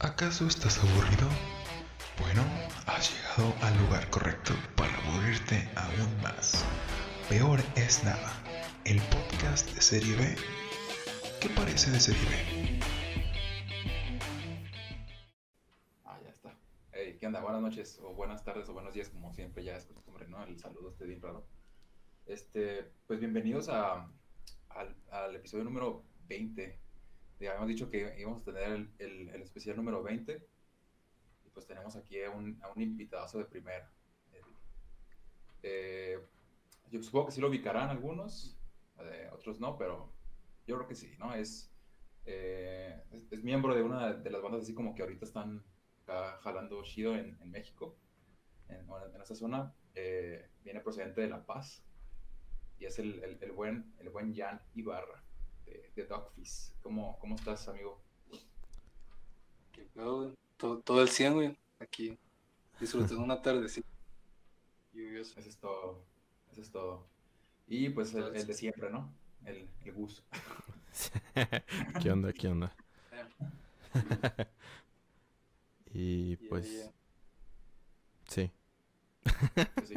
¿Acaso estás aburrido? Bueno, has llegado al lugar correcto para aburrirte aún más. Peor es nada, el podcast de Serie B. ¿Qué parece de Serie B? Ah, ya está. Hey, ¿qué onda? Buenas noches, o buenas tardes, o buenos días, como siempre ya es costumbre, ¿no? El saludo este bien. Este, pues bienvenidos a, al, al episodio número 20. Habíamos dicho que íbamos a tener el, el- el especial número 20. Y pues tenemos aquí a un, a un invitadazo de primera. Eh, yo supongo que sí lo ubicarán algunos, eh, otros no, pero yo creo que sí, ¿no? Es, eh, es, es miembro de una de las bandas así como que ahorita están jalando chido en, en México, en, en esa zona. eh, viene procedente de La Paz y es el, el, el buen, el buen Jan Ibarra de, de Dogfish. ¿Cómo, ¿Cómo estás, amigo? ¿Qué pedo, güey? Todo, todo el 100, güey. Aquí. Disfrutando una tardecita. Lluviosa. Eso es todo. Eso es todo. Y pues el, el de siempre, ¿no? El, el Gus. ¿Qué onda? ¿Qué onda? y pues ya. sí. Pues sí.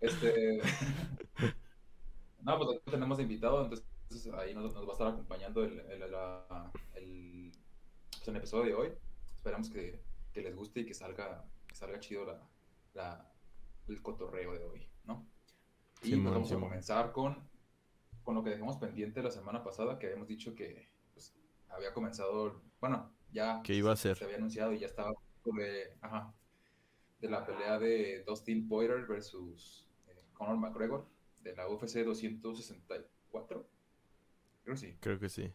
Este. no, pues aquí tenemos invitado, entonces ahí nos, nos va a estar acompañando el, el, la- el, pues, el episodio de hoy. Esperamos que, que les guste y que salga, que salga chido la, la- el cotorreo de hoy, ¿no? Y pues vamos a comenzar con, con lo que dejamos pendiente la semana pasada, que habíamos dicho que pues, había comenzado, bueno, ya ¿Qué iba a ser? se había anunciado y ya estaba de, ajá, de la pelea de Dustin Poirier versus eh, Conor McGregor de la UFC 264. Creo que sí. Creo que sí.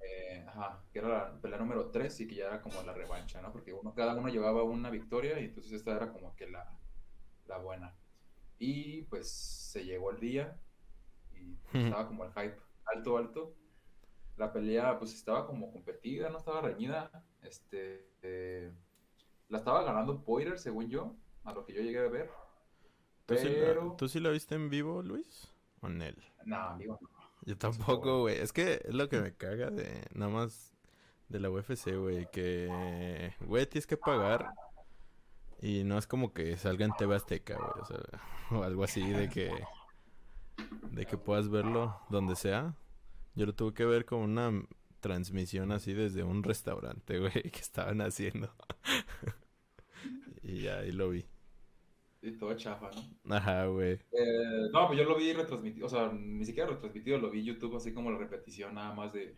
Eh, ajá, que era la pelea número 3 y que ya era como la revancha, ¿no? Porque uno, cada uno llevaba una victoria y entonces esta era como que la, la buena. Y pues se llegó el día y pues, estaba como el hype alto, alto. La pelea pues estaba como competida, no estaba reñida. Este, eh, la estaba ganando Poirier, según yo, a lo que yo llegué a ver. ¿Tú, sí la, ¿Tú sí la viste en vivo, Luis? ¿O en él? no, amigo, no. Yo tampoco, güey. Es que es lo que me caga de nada más de la UFC, güey. Que, güey, tienes que pagar. Y no es como que salga en TV Azteca, güey. O sea, o algo así de que. De que puedas verlo donde sea. Yo lo tuve que ver con una transmisión así desde un restaurante, güey, que estaban haciendo. y ya ahí lo vi. Y todo chafa, ¿no? Ajá, güey. Eh, no, pues yo lo vi retransmitido, o sea, ni siquiera retransmitido, lo vi en YouTube así como la repetición nada más de,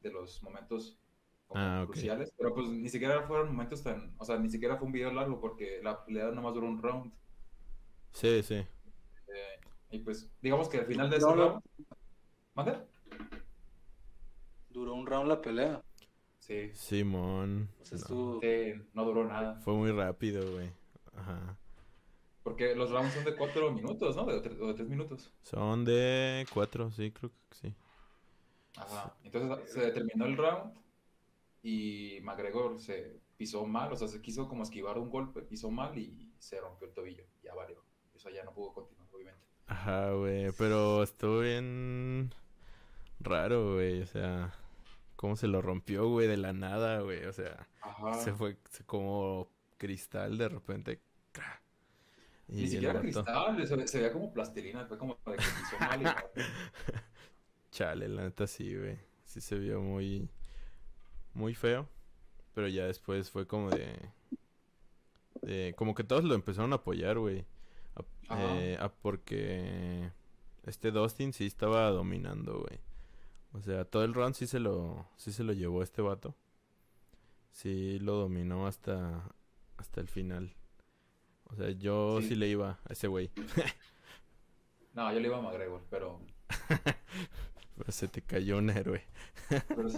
de los momentos como Ah, cruciales, pero pues ni siquiera fueron momentos tan, o sea, ni siquiera fue un video largo porque la pelea nada más duró un round. Sí, sí. eh, y pues, digamos que al final de ese round, ¿mande? Duró un round la pelea. Sí, Simón. O sea, No. estuvo. sí, no duró nada, Fue muy rápido, güey. Ajá. Porque los rounds son de cuatro minutos, ¿no? De, tre- o de tres minutos. Son de cuatro, sí, creo que sí. Ajá. Entonces se terminó el round y McGregor se pisó mal, o sea, se quiso como esquivar un golpe, pisó mal y se rompió el tobillo. Ya valió. Eso ya no pudo continuar, obviamente. Ajá, güey. Pero estuvo bien raro, güey. O sea, cómo se lo rompió, güey, de la nada, güey. O sea, Ajá. se fue como cristal de repente. Ni siquiera cristal, se, se veía como plastilina, fue como de que pisó mal chale, la neta sí, güey. Sí se vio muy, muy feo. Pero ya después fue como de, de como que todos lo empezaron a apoyar, güey. Eh, porque este Dustin sí estaba dominando, güey. O sea, todo el round sí se lo, sí se lo llevó este vato. Sí lo dominó hasta, hasta el final. O sea, yo Sí. sí le iba a ese güey. No, yo le iba a McGregor, pero, Pero se te cayó un héroe. pero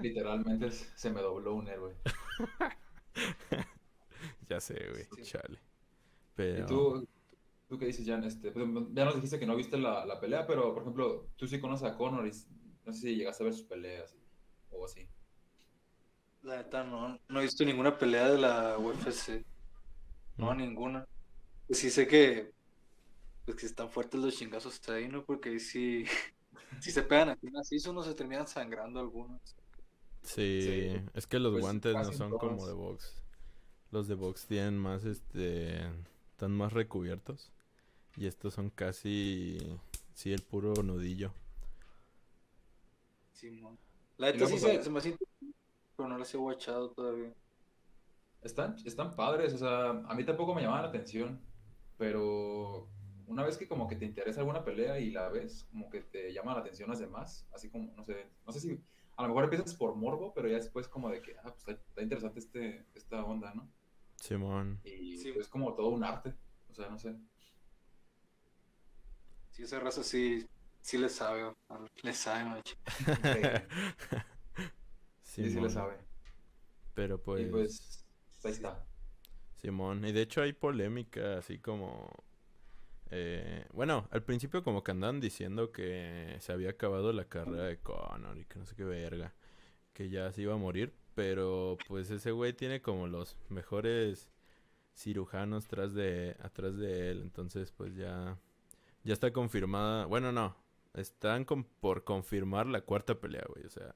literalmente se me dobló un héroe. Ya sé, güey. Sí. Chale. ¿Y Pero... tú, tú qué dices, Jan? Este, pues, ya nos dijiste que no viste la, la pelea, pero por ejemplo, tú sí conoces a Conor y no sé si llegaste a ver sus peleas o así. La neta, no, no he visto ninguna pelea de la UFC. No, ninguna. Pues sí sé que. Pues que están fuertes los chingazos ahí, ¿no? Porque ahí sí. Si se pegan así macizo, no se terminan sangrando algunos. Sí, Sí. es que los Pues, guantes no son como de box. Los de box tienen más, este, están más recubiertos. Y estos son casi, sí, el puro nudillo. Simón. La neta luego, sí se, se me siente, pero no las he guachado todavía. Están, están padres, o sea, a mí tampoco me llamaban la atención, pero una vez que como que te interesa alguna pelea y la ves, como que te llama la atención las demás, así como, no sé, no sé si, a lo mejor empiezas por morbo, pero ya después como de que, ah, pues está, está interesante este, esta onda, ¿no? Simón. Y Sí. es como todo un arte, o sea, no sé. Sí, esa raza sí, sí le sabe, le sabe, macho. Sí, sí le Simón. sabe. Pero Y pues, pues, Simón. Y de hecho hay polémica, así como... eh, bueno, al principio como que andaban diciendo que se había acabado la carrera de Conor y que no sé qué verga. Que ya se iba a morir. Pero pues ese güey tiene como los mejores cirujanos tras de, atrás de él. Entonces pues ya, ya está confirmada. Bueno, no. Están por confirmar la cuarta pelea, güey. O sea,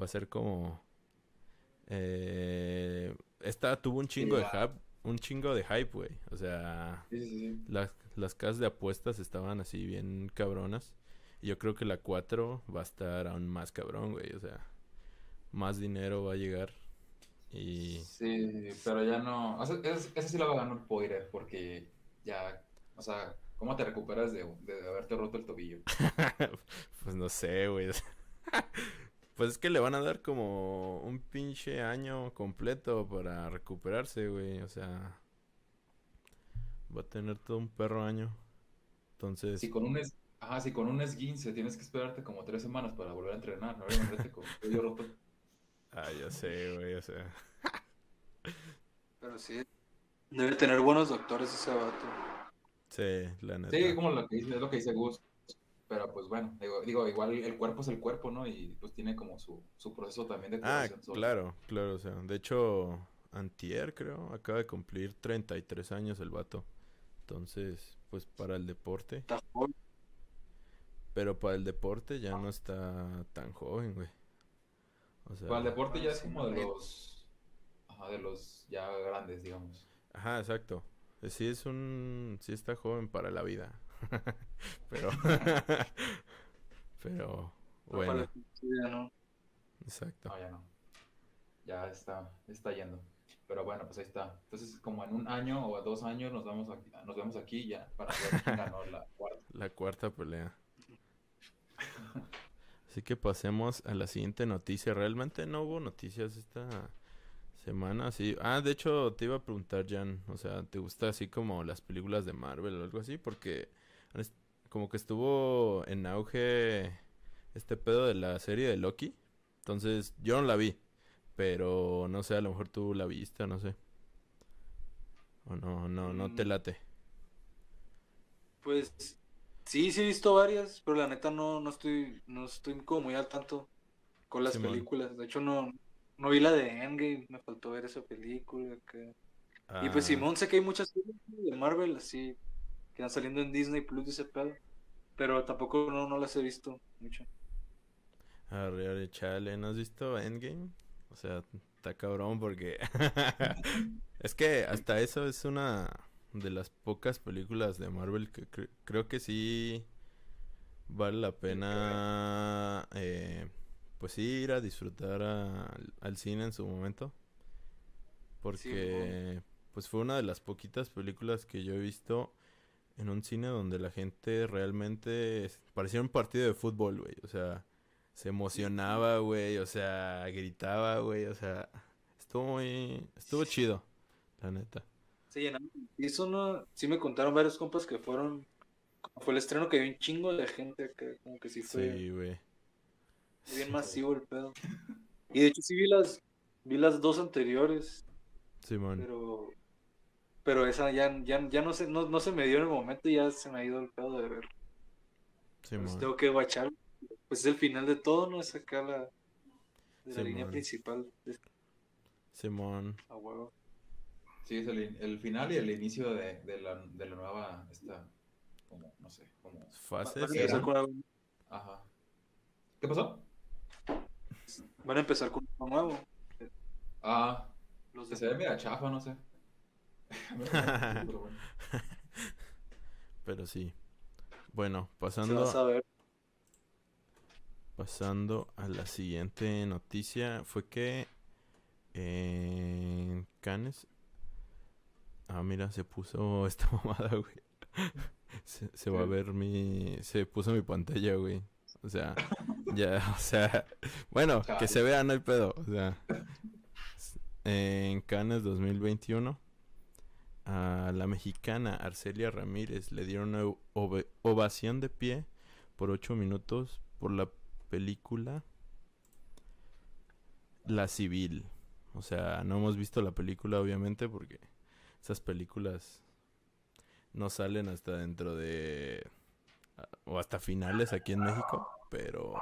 va a ser como... Eh, esta tuvo un chingo de hype, un chingo de hype, güey. O sea, Sí, sí, sí. las, las casas de apuestas estaban así bien cabronas. Y yo creo que la 4 va a estar aún más cabrón, güey. O sea, más dinero va a llegar. Y Sí, pero ya no. o sea, es- ese sí lo va a ganar Poirier, porque ya, o sea, ¿cómo te recuperas de, de haberte roto el tobillo? pues no sé, güey. Pues es que le van a dar como un pinche año completo para recuperarse, güey. O sea, va a tener todo un perro año. Entonces, Si con un es, ajá, si con un esguince tienes que esperarte como tres semanas para volver a entrenar, imagínate con tobillo roto. ah, ya sé, güey. O sea, Pero sí, debe tener buenos doctores ese vato. sí, la neta. Sí, como lo que dice, es lo que dice Gus. Pero pues bueno, digo, digo, igual el cuerpo es el cuerpo, ¿no? Y pues tiene como su, su proceso también de Ah, claro, claro, o sea, de hecho, Antier, creo, acaba de cumplir 33 años el vato. Entonces, pues para el deporte, Está joven. pero para el deporte ya no está tan joven, güey. O sea, Para el deporte ya es como de los, ajá, de los ya grandes, digamos. ajá, exacto. Sí es un, sí está joven para la vida. Pero, pero, bueno, vida, ¿no? exacto. No, ya no. Ya está, está yendo. Pero bueno, pues ahí está. Entonces, como en un año o dos años nos vamos aquí, nos vemos aquí ya para ver quién ganó la cuarta. La cuarta pelea. Así que pasemos a la siguiente noticia. Realmente no hubo noticias esta semana, sí. Ah, de hecho te iba a preguntar, Jan, o sea, ¿te gusta así como las películas de Marvel o algo así? Porque como que estuvo en auge este pedo de la serie de Loki. Entonces, yo no la vi, pero no sé, a lo mejor tú la viste, no sé. O no, no, no te Mm. late. Pues sí, sí he visto varias, pero la neta no, no estoy, no estoy como muy al tanto con las películas. De hecho, no, no vi la de Endgame, me faltó ver esa película. que- Y pues Ah, Simón, sé que hay muchas series de Marvel así que están saliendo en Disney Plus y ese pedo, pero tampoco no, no las he visto mucho. Arre, arre, chale, ¿no has visto Endgame? O sea, está cabrón porque... es que hasta eso es una de las pocas películas de Marvel que cre- creo que sí vale la pena, eh, pues sí, ir a disfrutar a- al, al cine en su momento. Porque, pues fue una de las poquitas películas que yo he visto en un cine donde la gente realmente parecía un partido de fútbol, güey. O sea, se emocionaba, güey. O sea, gritaba, güey. O sea, estuvo muy, estuvo chido, la neta. Se llenaron. Y eso no, sí me contaron varios compas que fueron, como fue el estreno que había un chingo de gente, que como que sí fue Sí, güey. bien masivo el pedo. Y de hecho sí vi las, vi las dos anteriores, Simón. pero, pero esa ya, ya, ya no se, no, no se me dio en el momento y ya se me ha ido el pedo de ver. Pues tengo que guachar. Pues es el final de todo, ¿no? Es acá la, de la línea principal de Simón. a huevo. Sí, es el, el final y el inicio de, de la, de la nueva, esta, como, no sé, como, Fases. Va a sí, empezar ¿no? con algo- ajá. ¿Qué pasó? va Van a empezar con uno nuevo. Ah, Los de- se ve media chafa, no sé. Pero sí. Bueno, va a pasando, pasando a la siguiente noticia, fue que en Cannes... Ah, mira, se puso esta mamada, güey. Se, se va a ver mi... Se puso mi pantalla, güey. O sea, ya, o sea... Bueno, que se vea, no hay pedo. O sea, en Cannes 2021, a la mexicana Arcelia Ramírez le dieron una ovación de pie por ocho minutos por la película La Civil. O sea, no hemos visto la película, obviamente, porque esas películas no salen hasta dentro de... o hasta finales aquí en México, pero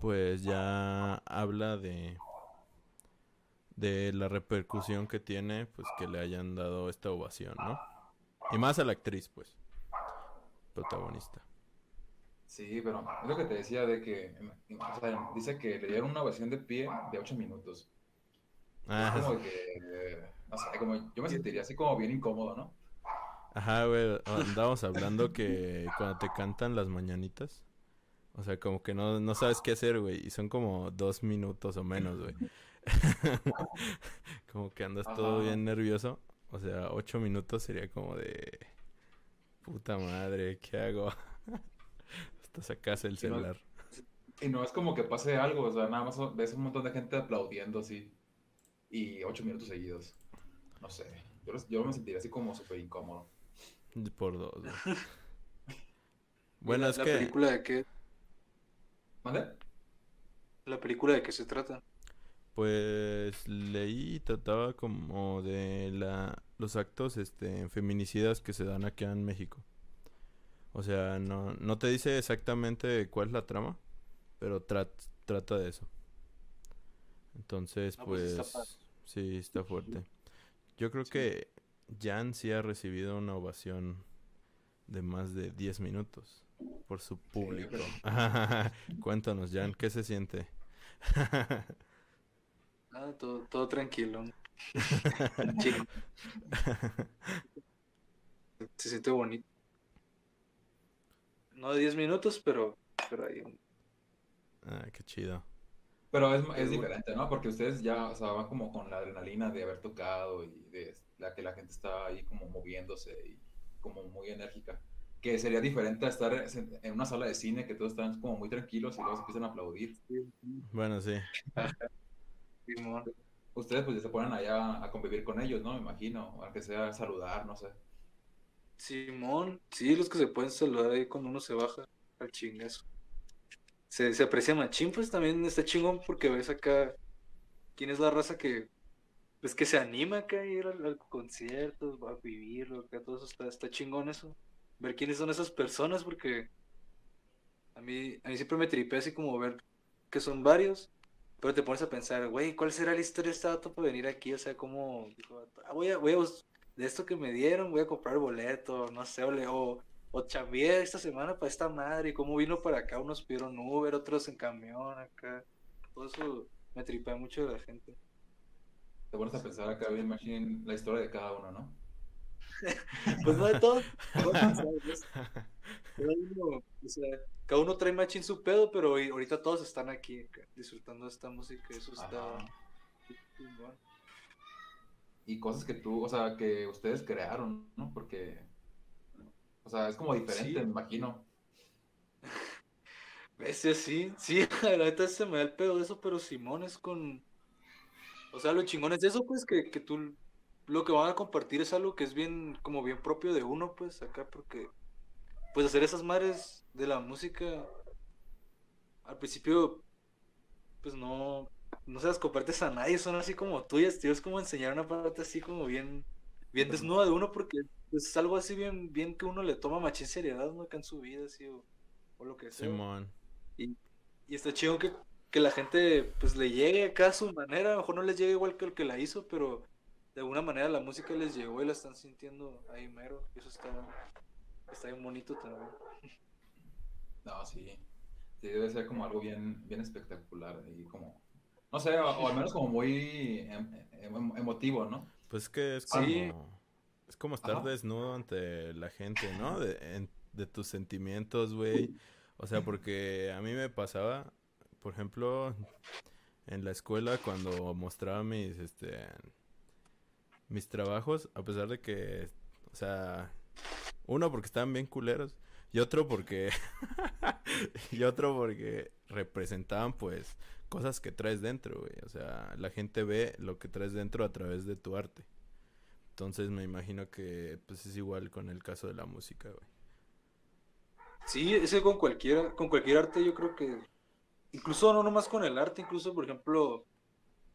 pues ya habla de de la repercusión que tiene pues que le hayan dado esta ovación, ¿no? Y más a la actriz, pues, protagonista. Sí, pero es lo que te decía de que, o sea, dice que le dieron una ovación de pie de 8 minutos. Ah, Es como que, no sé, como yo me sentiría así como bien incómodo, ¿no? Ajá, güey, andábamos hablando que cuando te cantan las mañanitas, o sea, como que no, no sabes qué hacer, güey, y son como dos minutos o menos, güey. Como que andas todo bien nervioso, o sea, ocho minutos sería como de... Puta madre, ¿qué hago? Hasta sacas el Sí, no- celular. Y no es como que pase algo, o sea, nada más ves un montón de gente aplaudiendo así. Y 8 minutos seguidos. No sé, yo, yo me sentiría así como súper incómodo. Por dos, güey. Bueno, la, es la que... película de qué, ¿Mande? la película de qué se trata. Pues leí y trataba como de la los actos este feminicidas que se dan aquí en México. O sea, no, no te dice exactamente cuál es la trama, pero trat- trata de eso. Entonces, pues pues, está sí, está fuerte. Yo creo que Jan sí ha recibido una ovación de más de 10 minutos por su público. Cuéntanos, Jan, ¿qué se siente? Ah, todo, todo tranquilo. Chico, se siente bonito. No de 10 minutos, pero, pero ahí. Ah, qué chido. Pero es, es diferente, ¿no? Porque ustedes ya, o sea, van como con la adrenalina de haber tocado y de la que la gente está ahí como moviéndose y como muy enérgica. Que sería diferente a estar en en una sala de cine que todos están como muy tranquilos y luego se empiezan a aplaudir. Bueno, sí. Simón. Ustedes pues ya se ponen allá a convivir con ellos, ¿no? Me imagino, aunque sea saludar, no sé. Simón, sí, los que se pueden saludar ahí cuando uno se baja al chingazo. Se, se aprecia machín, pues también está chingón porque ves acá quién es la raza que, pues que se anima acá a ir al, al concierto, a vivirlo, acá todo eso está, está chingón eso. Ver quiénes son esas personas porque a mí, a mí siempre me tripea así como ver que son varios, pero te pones a pensar, güey, ¿cuál será la historia de este dato para venir aquí? O sea, como, dijo, "Ah, voy a, voy a de esto que me dieron, voy a comprar boleto, no sé, o, o, o chambeé esta semana para esta madre, y cómo vino para acá, unos pidieron Uber, otros en camión acá, todo eso me tripea mucho de la gente. Te pones a pensar acá bien machine la historia de cada uno, ¿no? Pues no de todo. Cada uno, o sea, cada uno trae machín su pedo, pero ahorita todos están aquí disfrutando de esta música, eso está. Y cosas que tú, o sea, que ustedes crearon, ¿no? Porque, o sea, es como diferente, Sí. me imagino. Ese sí, sí, la neta se me da el pedo de eso, pero Simón es con... O sea, lo chingón es de eso, pues, que, que tú lo que van a compartir es algo que es bien, como bien propio de uno, pues, acá, porque, pues, hacer esas madres de la música, al principio, pues, no, no se las compartes a nadie, son así como tuyas, tío, es como enseñar una parte así como bien, bien desnuda de uno, porque es algo así bien, bien que uno le toma machín seriedad, ¿no? Acá en su vida, así, o, o lo que sea. Simón. Y, y está chido que, que la gente pues le llegue acá a su manera, a lo mejor no les llegue igual que el que la hizo, pero de alguna manera la música les llegó y la están sintiendo ahí mero. Y eso está, está bien bonito también. No, sí. Sí, debe ser como algo bien, bien espectacular y como no sé, o, o al menos como muy em- em- emotivo, ¿no? Pues que es como... Sí. Es como estar Ajá. desnudo ante la gente, ¿no? De, en- de tus sentimientos, güey. O sea, porque a mí me pasaba, por ejemplo, en la escuela cuando mostraba mis, este, mis trabajos, a pesar de que, o sea, uno porque estaban bien culeros y otro porque, y otro porque representaban, pues, cosas que traes dentro, güey. O sea, la gente ve lo que traes dentro a través de tu arte. Entonces me imagino que, pues, es igual con el caso de la música, güey. Sí, ese con cualquiera, con cualquier arte yo creo que, incluso no nomás con el arte, incluso por ejemplo,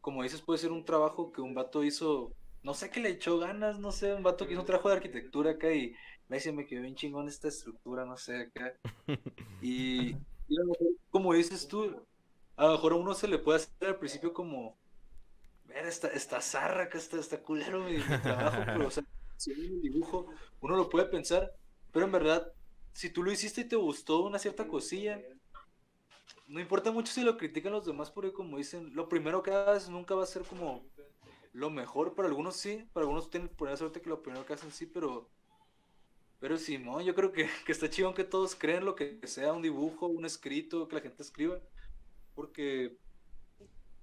como dices, puede ser un trabajo que un vato hizo, no sé qué le echó ganas, no sé, un vato que hizo un trabajo de arquitectura acá y me dice, me quedó bien chingón esta estructura, no sé, acá. Y, y a lo mejor, como dices tú, a lo mejor a uno se le puede hacer al principio como, ver, esta, esta zarra acá, está, está culero mi, mi trabajo, pero, o sea, si el dibujo, uno lo puede pensar, pero en verdad, si tú lo hiciste y te gustó una cierta cosilla, no importa mucho si lo critican los demás, porque como dicen, lo primero que hagas nunca va a ser como lo mejor, para algunos sí, para algunos tienen por suerte que lo primero que hacen sí, pero pero Simón, yo creo que, que está chido que todos creen lo que sea, un dibujo, un escrito, que la gente escriba, porque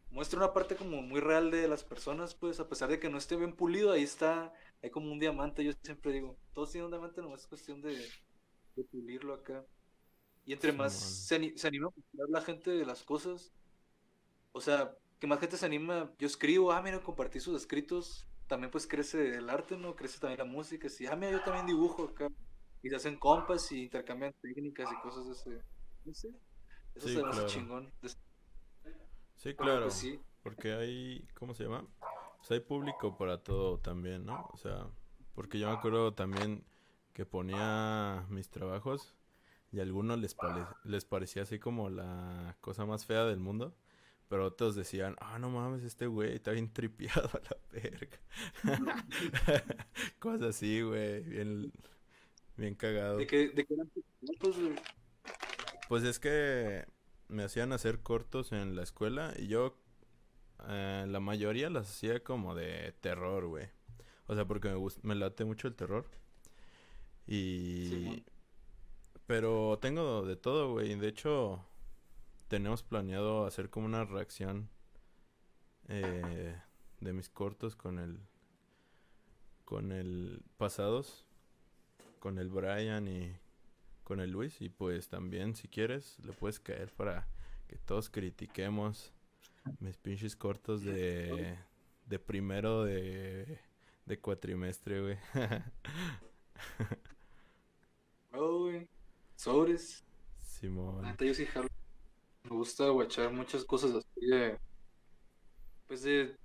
muestra una parte como muy real de las personas, pues a pesar de que no esté bien pulido, ahí está, hay como un diamante, yo siempre digo, todos tienen un diamante, no es cuestión de, de pulirlo acá. Y entre más se, ani- se anima a mostrar la gente de las cosas, o sea, que más gente se anima, yo escribo, ah, mira, compartí sus escritos, también pues crece el arte, ¿no? Crece también la música, sí, ah, mira, yo también dibujo acá, y se hacen compas y intercambian técnicas y cosas de ese, no sé, eso Sí, se hace claro. chingón. Sí, pero, claro. pues, sí, Porque hay, ¿cómo se llama? Pues hay público para todo también, ¿no? O sea, porque yo me acuerdo también que ponía mis trabajos y a algunos les, pare- les parecía así como la cosa más fea del mundo, pero otros decían, ah, no mames, este güey está bien tripiado a la verga. Cosas así, güey, bien, bien cagado. de que eran cortos, güey. Pues es que me hacían hacer cortos en la escuela y yo eh, la mayoría las hacía como de terror, güey. O sea, porque me gusta, me late mucho el terror. Y Simón. pero tengo de todo, güey. De hecho, tenemos planeado hacer como una reacción eh, de mis cortos con el con el pasados, con el Brian y con el Luis y pues también si quieres le puedes caer para que todos critiquemos mis pinches cortos de de primero de de cuatrimestre, güey. Oh, güey. Sobres. Simón. neta, yo sí jalo. Me gusta guachar muchas cosas así de. Pues de.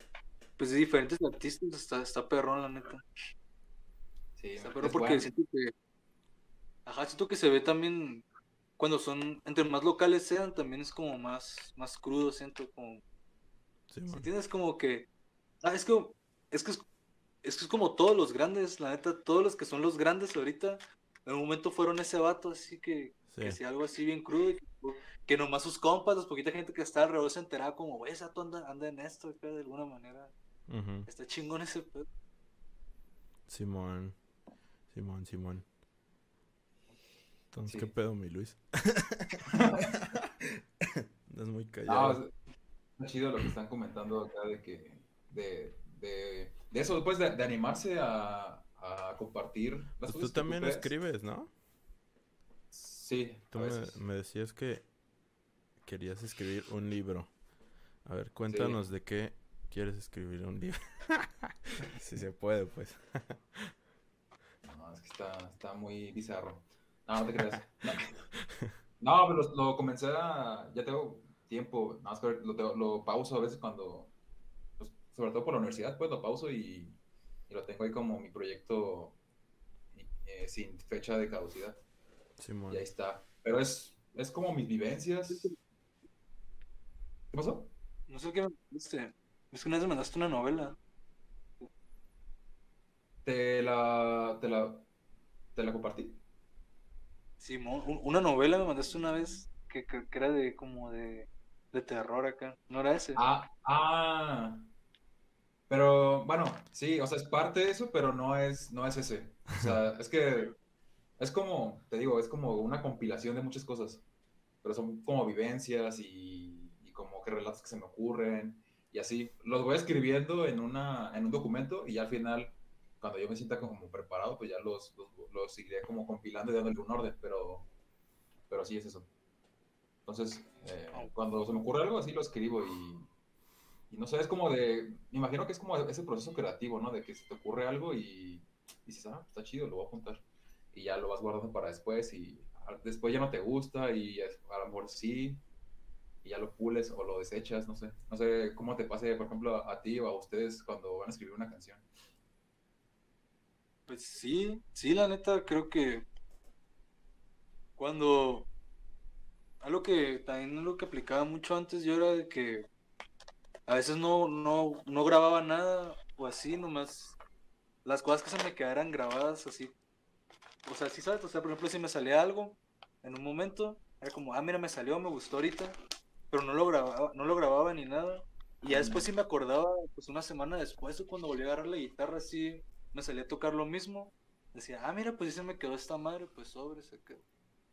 Pues de diferentes artistas. Está, está perrón, la neta. Sí, Está perrón es porque bueno. siento que. Ajá, siento que se ve también. Cuando son. Entre más locales sean, también es como más. Más crudo, siento. Como. Si Simón. entiendes? Como que. Ah, es que. Es que es, es que es como todos los grandes, la neta. Todos los que son los grandes ahorita. En un momento fueron ese vato, así que. Sí. que hacía algo así bien crudo y que, que nomás sus compas, las poquita gente que está alrededor se enteraba como, güey, ese vato anda, anda en esto, acá, de alguna manera. Está chingón ese pedo. Simón. Simón, Simón. Entonces, Sí. ¿qué pedo, mi Luis? Es muy No, callado. es- está chido lo que están comentando acá de que de, de, de eso, pues de, de animarse a, a compartir las Pues cosas tú que también escribes, ¿no? Sí, Tú a me, veces. me decías que querías escribir un libro. A ver, cuéntanos de qué quieres escribir un libro. si se puede, pues. No, es que está, está muy bizarro. No, no te creas. No, No, pero lo, lo comencé a. Ya tengo tiempo. Nada más que lo, tengo- lo pauso a veces cuando. pues, sobre todo por la universidad, pues lo pauso y, y lo tengo ahí como mi proyecto eh, sin fecha de caducidad. Simón. Y ahí está. Pero es, es como mis vivencias. ¿Qué pasó? No sé qué me mandaste. Es que una vez me mandaste una novela. Te la, te la, te la compartí. Un- una novela me mandaste una vez que, que, que era de como de. de terror acá. ¿No era ese? Ah, ah. Pero bueno, sí, o sea, es parte de eso, pero no es, no es ese. O sea, es que es como, te digo, es como una compilación de muchas cosas. Pero son como vivencias y, y como que relatos que se me ocurren y así. Los voy escribiendo en, una, en un documento y ya al final, cuando yo me sienta como preparado, pues ya los, los, seguiré como compilando y dándole un orden, pero, pero sí es eso. Entonces, eh, cuando se me ocurre algo así, lo escribo y, y no sé, es como de, me imagino que es como ese proceso creativo, ¿no? De que se te ocurre algo y dices, ah, está chido, lo voy a apuntar. Y ya lo vas guardando para después y después ya no te gusta y a lo mejor sí, y ya lo pules o lo desechas, no sé. No sé cómo te pase, por ejemplo, a, a ti o a ustedes cuando van a escribir una canción. Pues sí, sí, la neta, creo que cuando algo que también lo que aplicaba mucho antes yo era de que a veces no, no, no grababa nada o así, nomás las cosas que se me quedaran grabadas así. O sea, sí sabes, o sea, por ejemplo, si me salía algo en un momento, era como, ah, mira, me salió, me gustó ahorita, pero no lo grababa, no lo grababa ni nada. Y ya después sí me acordaba, pues una semana después, cuando volví a agarrar la guitarra, así me salía a tocar lo mismo. Decía, ah, mira, pues sí se me quedó esta madre, pues sobre, se quedó.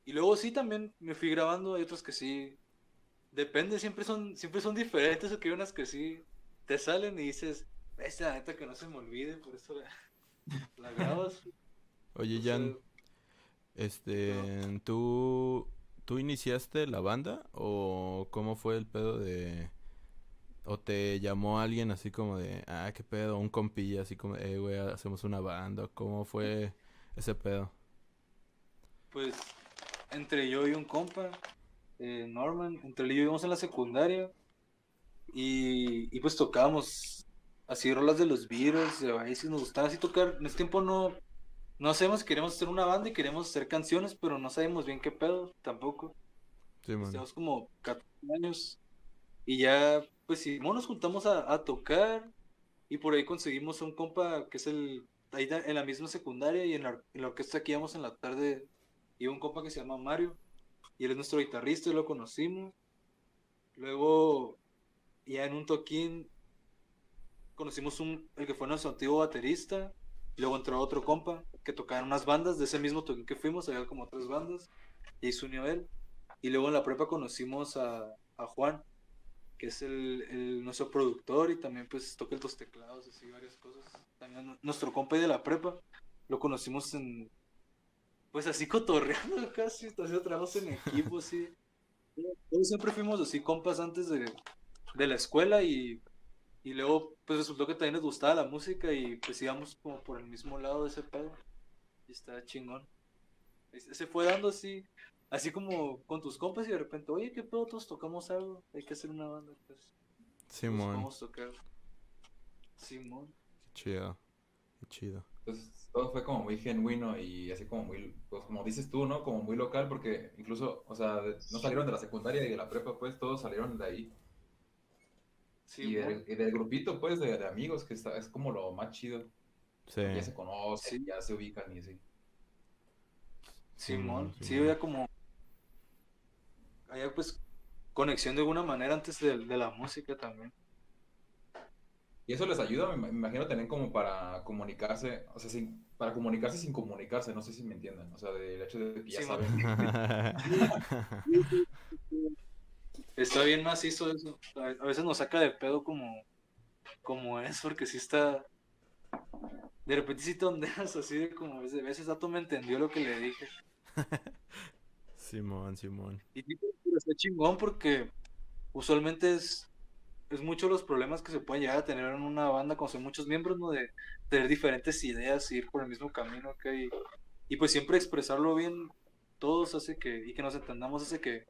Y luego sí también me fui grabando, hay otros que sí. Depende, siempre son, siempre son diferentes, o que hay unas que sí te salen y dices, esta neta que no se me olvide, por eso la, la grabas. Oye, Jan, este, ¿tú, ¿tú iniciaste la banda o cómo fue el pedo de... o te llamó alguien así como de, ah, qué pedo, un compilla así como, eh, güey, hacemos una banda, ¿cómo fue ese pedo? Pues entre yo y un compa, eh, Norman, entre él y yo íbamos en la secundaria y, y pues tocábamos así rolas de los Beatles, de Oasis, nos gustaba así tocar. En ese tiempo no, no sabemos si queremos hacer una banda y queremos hacer canciones, pero no sabemos bien qué pedo tampoco. Sí, man. Teníamos como 14 años y ya, pues sí, nos juntamos a, a tocar y por ahí conseguimos un compa que es el, ahí en la misma secundaria y en la, en la orquesta que íbamos en la tarde, y un compa que se llama Mario y él es nuestro guitarrista y lo conocimos. Luego, ya en un toquín, conocimos un, el que fue nuestro antiguo baterista, luego entró otro compa que tocaba en unas bandas de ese mismo toquín que fuimos, había como tres bandas, y se unió él. Y luego en la prepa conocimos a, a Juan, que es el, nuestro productor y también pues toca los teclados, así varias cosas. También nu- nuestro compa de la prepa, lo conocimos en, pues así cotorreando casi, así trabajamos en equipo, así. Siempre fuimos así compas antes de, de la escuela y, y luego pues resultó que también nos gustaba la música y pues íbamos como por el mismo lado de ese pedo. Y está chingón. Se fue dando así, así como con tus compas y de repente, oye, ¿qué pedo? Todos tocamos algo, hay que hacer una banda, pues. pues, Simón, vamos a tocar. Simón. qué chido, qué chido. Entonces, todo fue como muy genuino y así como muy, pues como dices tú, ¿no? Como muy local, porque incluso, o sea, no salieron de la secundaria y de la prepa, pues todos salieron de ahí. Y, del, y del grupito, pues, de, de amigos, que está, es como lo más chido. Sí, Ya se conocen, Sí. ya se ubican y así. Simón, sí, había como. Había pues conexión de alguna manera antes de, de la música también. Y eso les ayuda, me, imagino, también como para comunicarse, o sea, sin, para comunicarse sin comunicarse, no sé si me entiendan. O sea, del hecho de que ya Sí, saben. Está bien macizo eso. A veces nos saca de pedo como, como es, porque sí está. De repente sí te ondeas así de como, de veces Dato me entendió lo que le dije. Simón, Simón. Y sí, está chingón porque usualmente es, es mucho los problemas que se pueden llegar a tener en una banda cuando son muchos miembros, ¿no? De tener diferentes ideas, ir por el mismo camino, ¿ok? Y, y pues siempre expresarlo bien, todos hace que, y que nos entendamos hace que,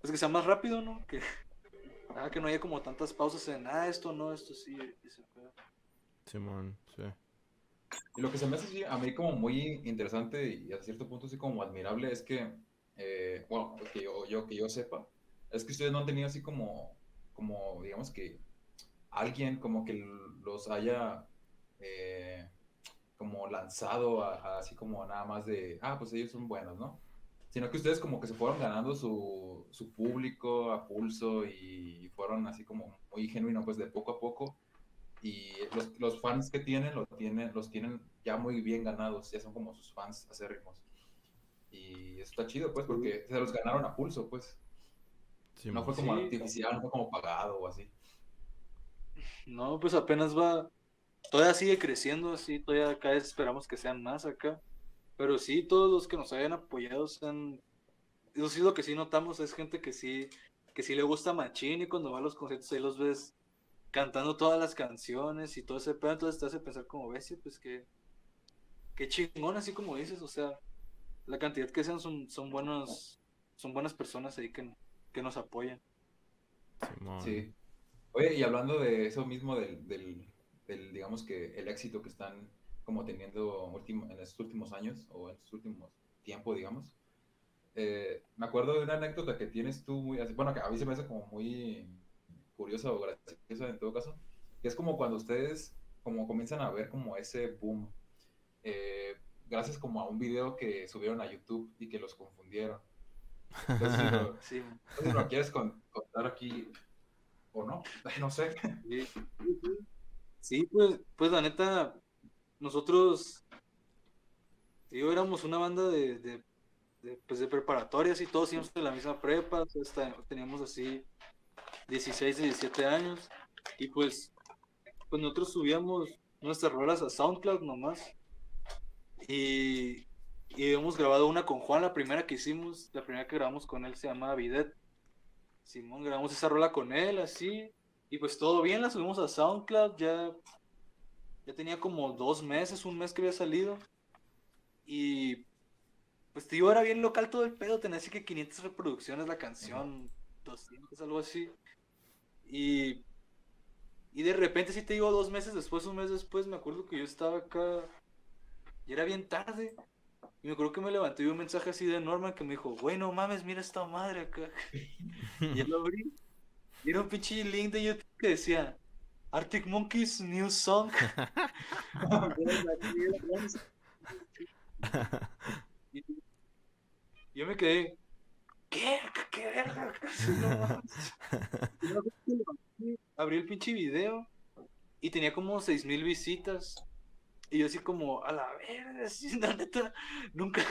pues que sea más rápido, ¿no? Que, ah, que no haya como tantas pausas en, ah, esto no, esto sí, y se puede. Simón, sí. Y lo que se me hace sí, a mí como muy interesante y a cierto punto sí como admirable es que, eh, bueno, que yo, yo, que yo sepa, es que ustedes no han tenido así como, como digamos que alguien como que los haya eh, como lanzado a, a así como nada más de, ah, pues ellos son buenos, ¿no? Sino que ustedes como que se fueron ganando su, su público a pulso y fueron así como muy genuino, pues de poco a poco. Y los, los fans que tienen, lo tienen, los tienen ya muy bien ganados, ya son como sus fans acérrimos. Y eso está chido, pues, porque se los ganaron a pulso, pues. Sí, No fue como Sí. artificial, no fue como pagado o así. No, pues apenas va, todavía sigue creciendo, así, todavía cada vez esperamos que sean más acá. Pero sí, todos los que nos hayan apoyado sean, eso sí lo que sí notamos es gente que sí, que sí le gusta Machín y cuando va a los conciertos ahí los ves cantando todas las canciones y todo ese pedo, entonces te hace pensar como ves, pues que, qué chingón, así como dices, o sea, la cantidad que sean son, son buenos, son buenas personas ahí que, que nos apoyan. Simón. Sí. Oye, y hablando de eso mismo, del, del, del, digamos que el éxito que están como teniendo último, en estos últimos años o en estos últimos tiempos, digamos, eh, me acuerdo de una anécdota que tienes tú muy, bueno, que a mí se me hace como muy curiosa o graciosa en todo caso, que es como cuando ustedes como comienzan a ver como ese boom, eh, gracias como a un video que subieron a YouTube y que los confundieron. Entonces, si lo, Sí, entonces, ¿lo quieres con- contar aquí o no? No sé. Sí, Sí, pues, pues la neta, nosotros, digo, éramos una banda de, de, de, pues, de preparatorias y todos íbamos de la misma prepa, hasta- teníamos así 16, 17 años, y pues, pues nosotros subíamos nuestras rolas a SoundCloud nomás, y, y hemos grabado una con Juan, la primera que hicimos, la primera que grabamos con él se llama Bidet. Simón, grabamos esa rola con él, así, y pues todo bien, la subimos a SoundCloud, ya, ya tenía como dos meses, un mes que había salido. Y pues te digo, era bien local todo el pedo, tenía así que 500 reproducciones la canción, 200, algo así. Y, y de repente, si te digo, dos meses después, un mes después, me acuerdo que yo estaba acá y era bien tarde. Y me acuerdo que me levanté y vi un mensaje así de Norman que me dijo, güey, no mames, mira esta madre acá. Y lo abrí. Y era un pinche link de YouTube que decía Arctic Monkeys New Song. Yo me quedé. ¿Qué? ¿Qué verga? Abrí el pinche video y tenía como 6000 visitas. Y yo así como, a la verga, así, la neta, nunca.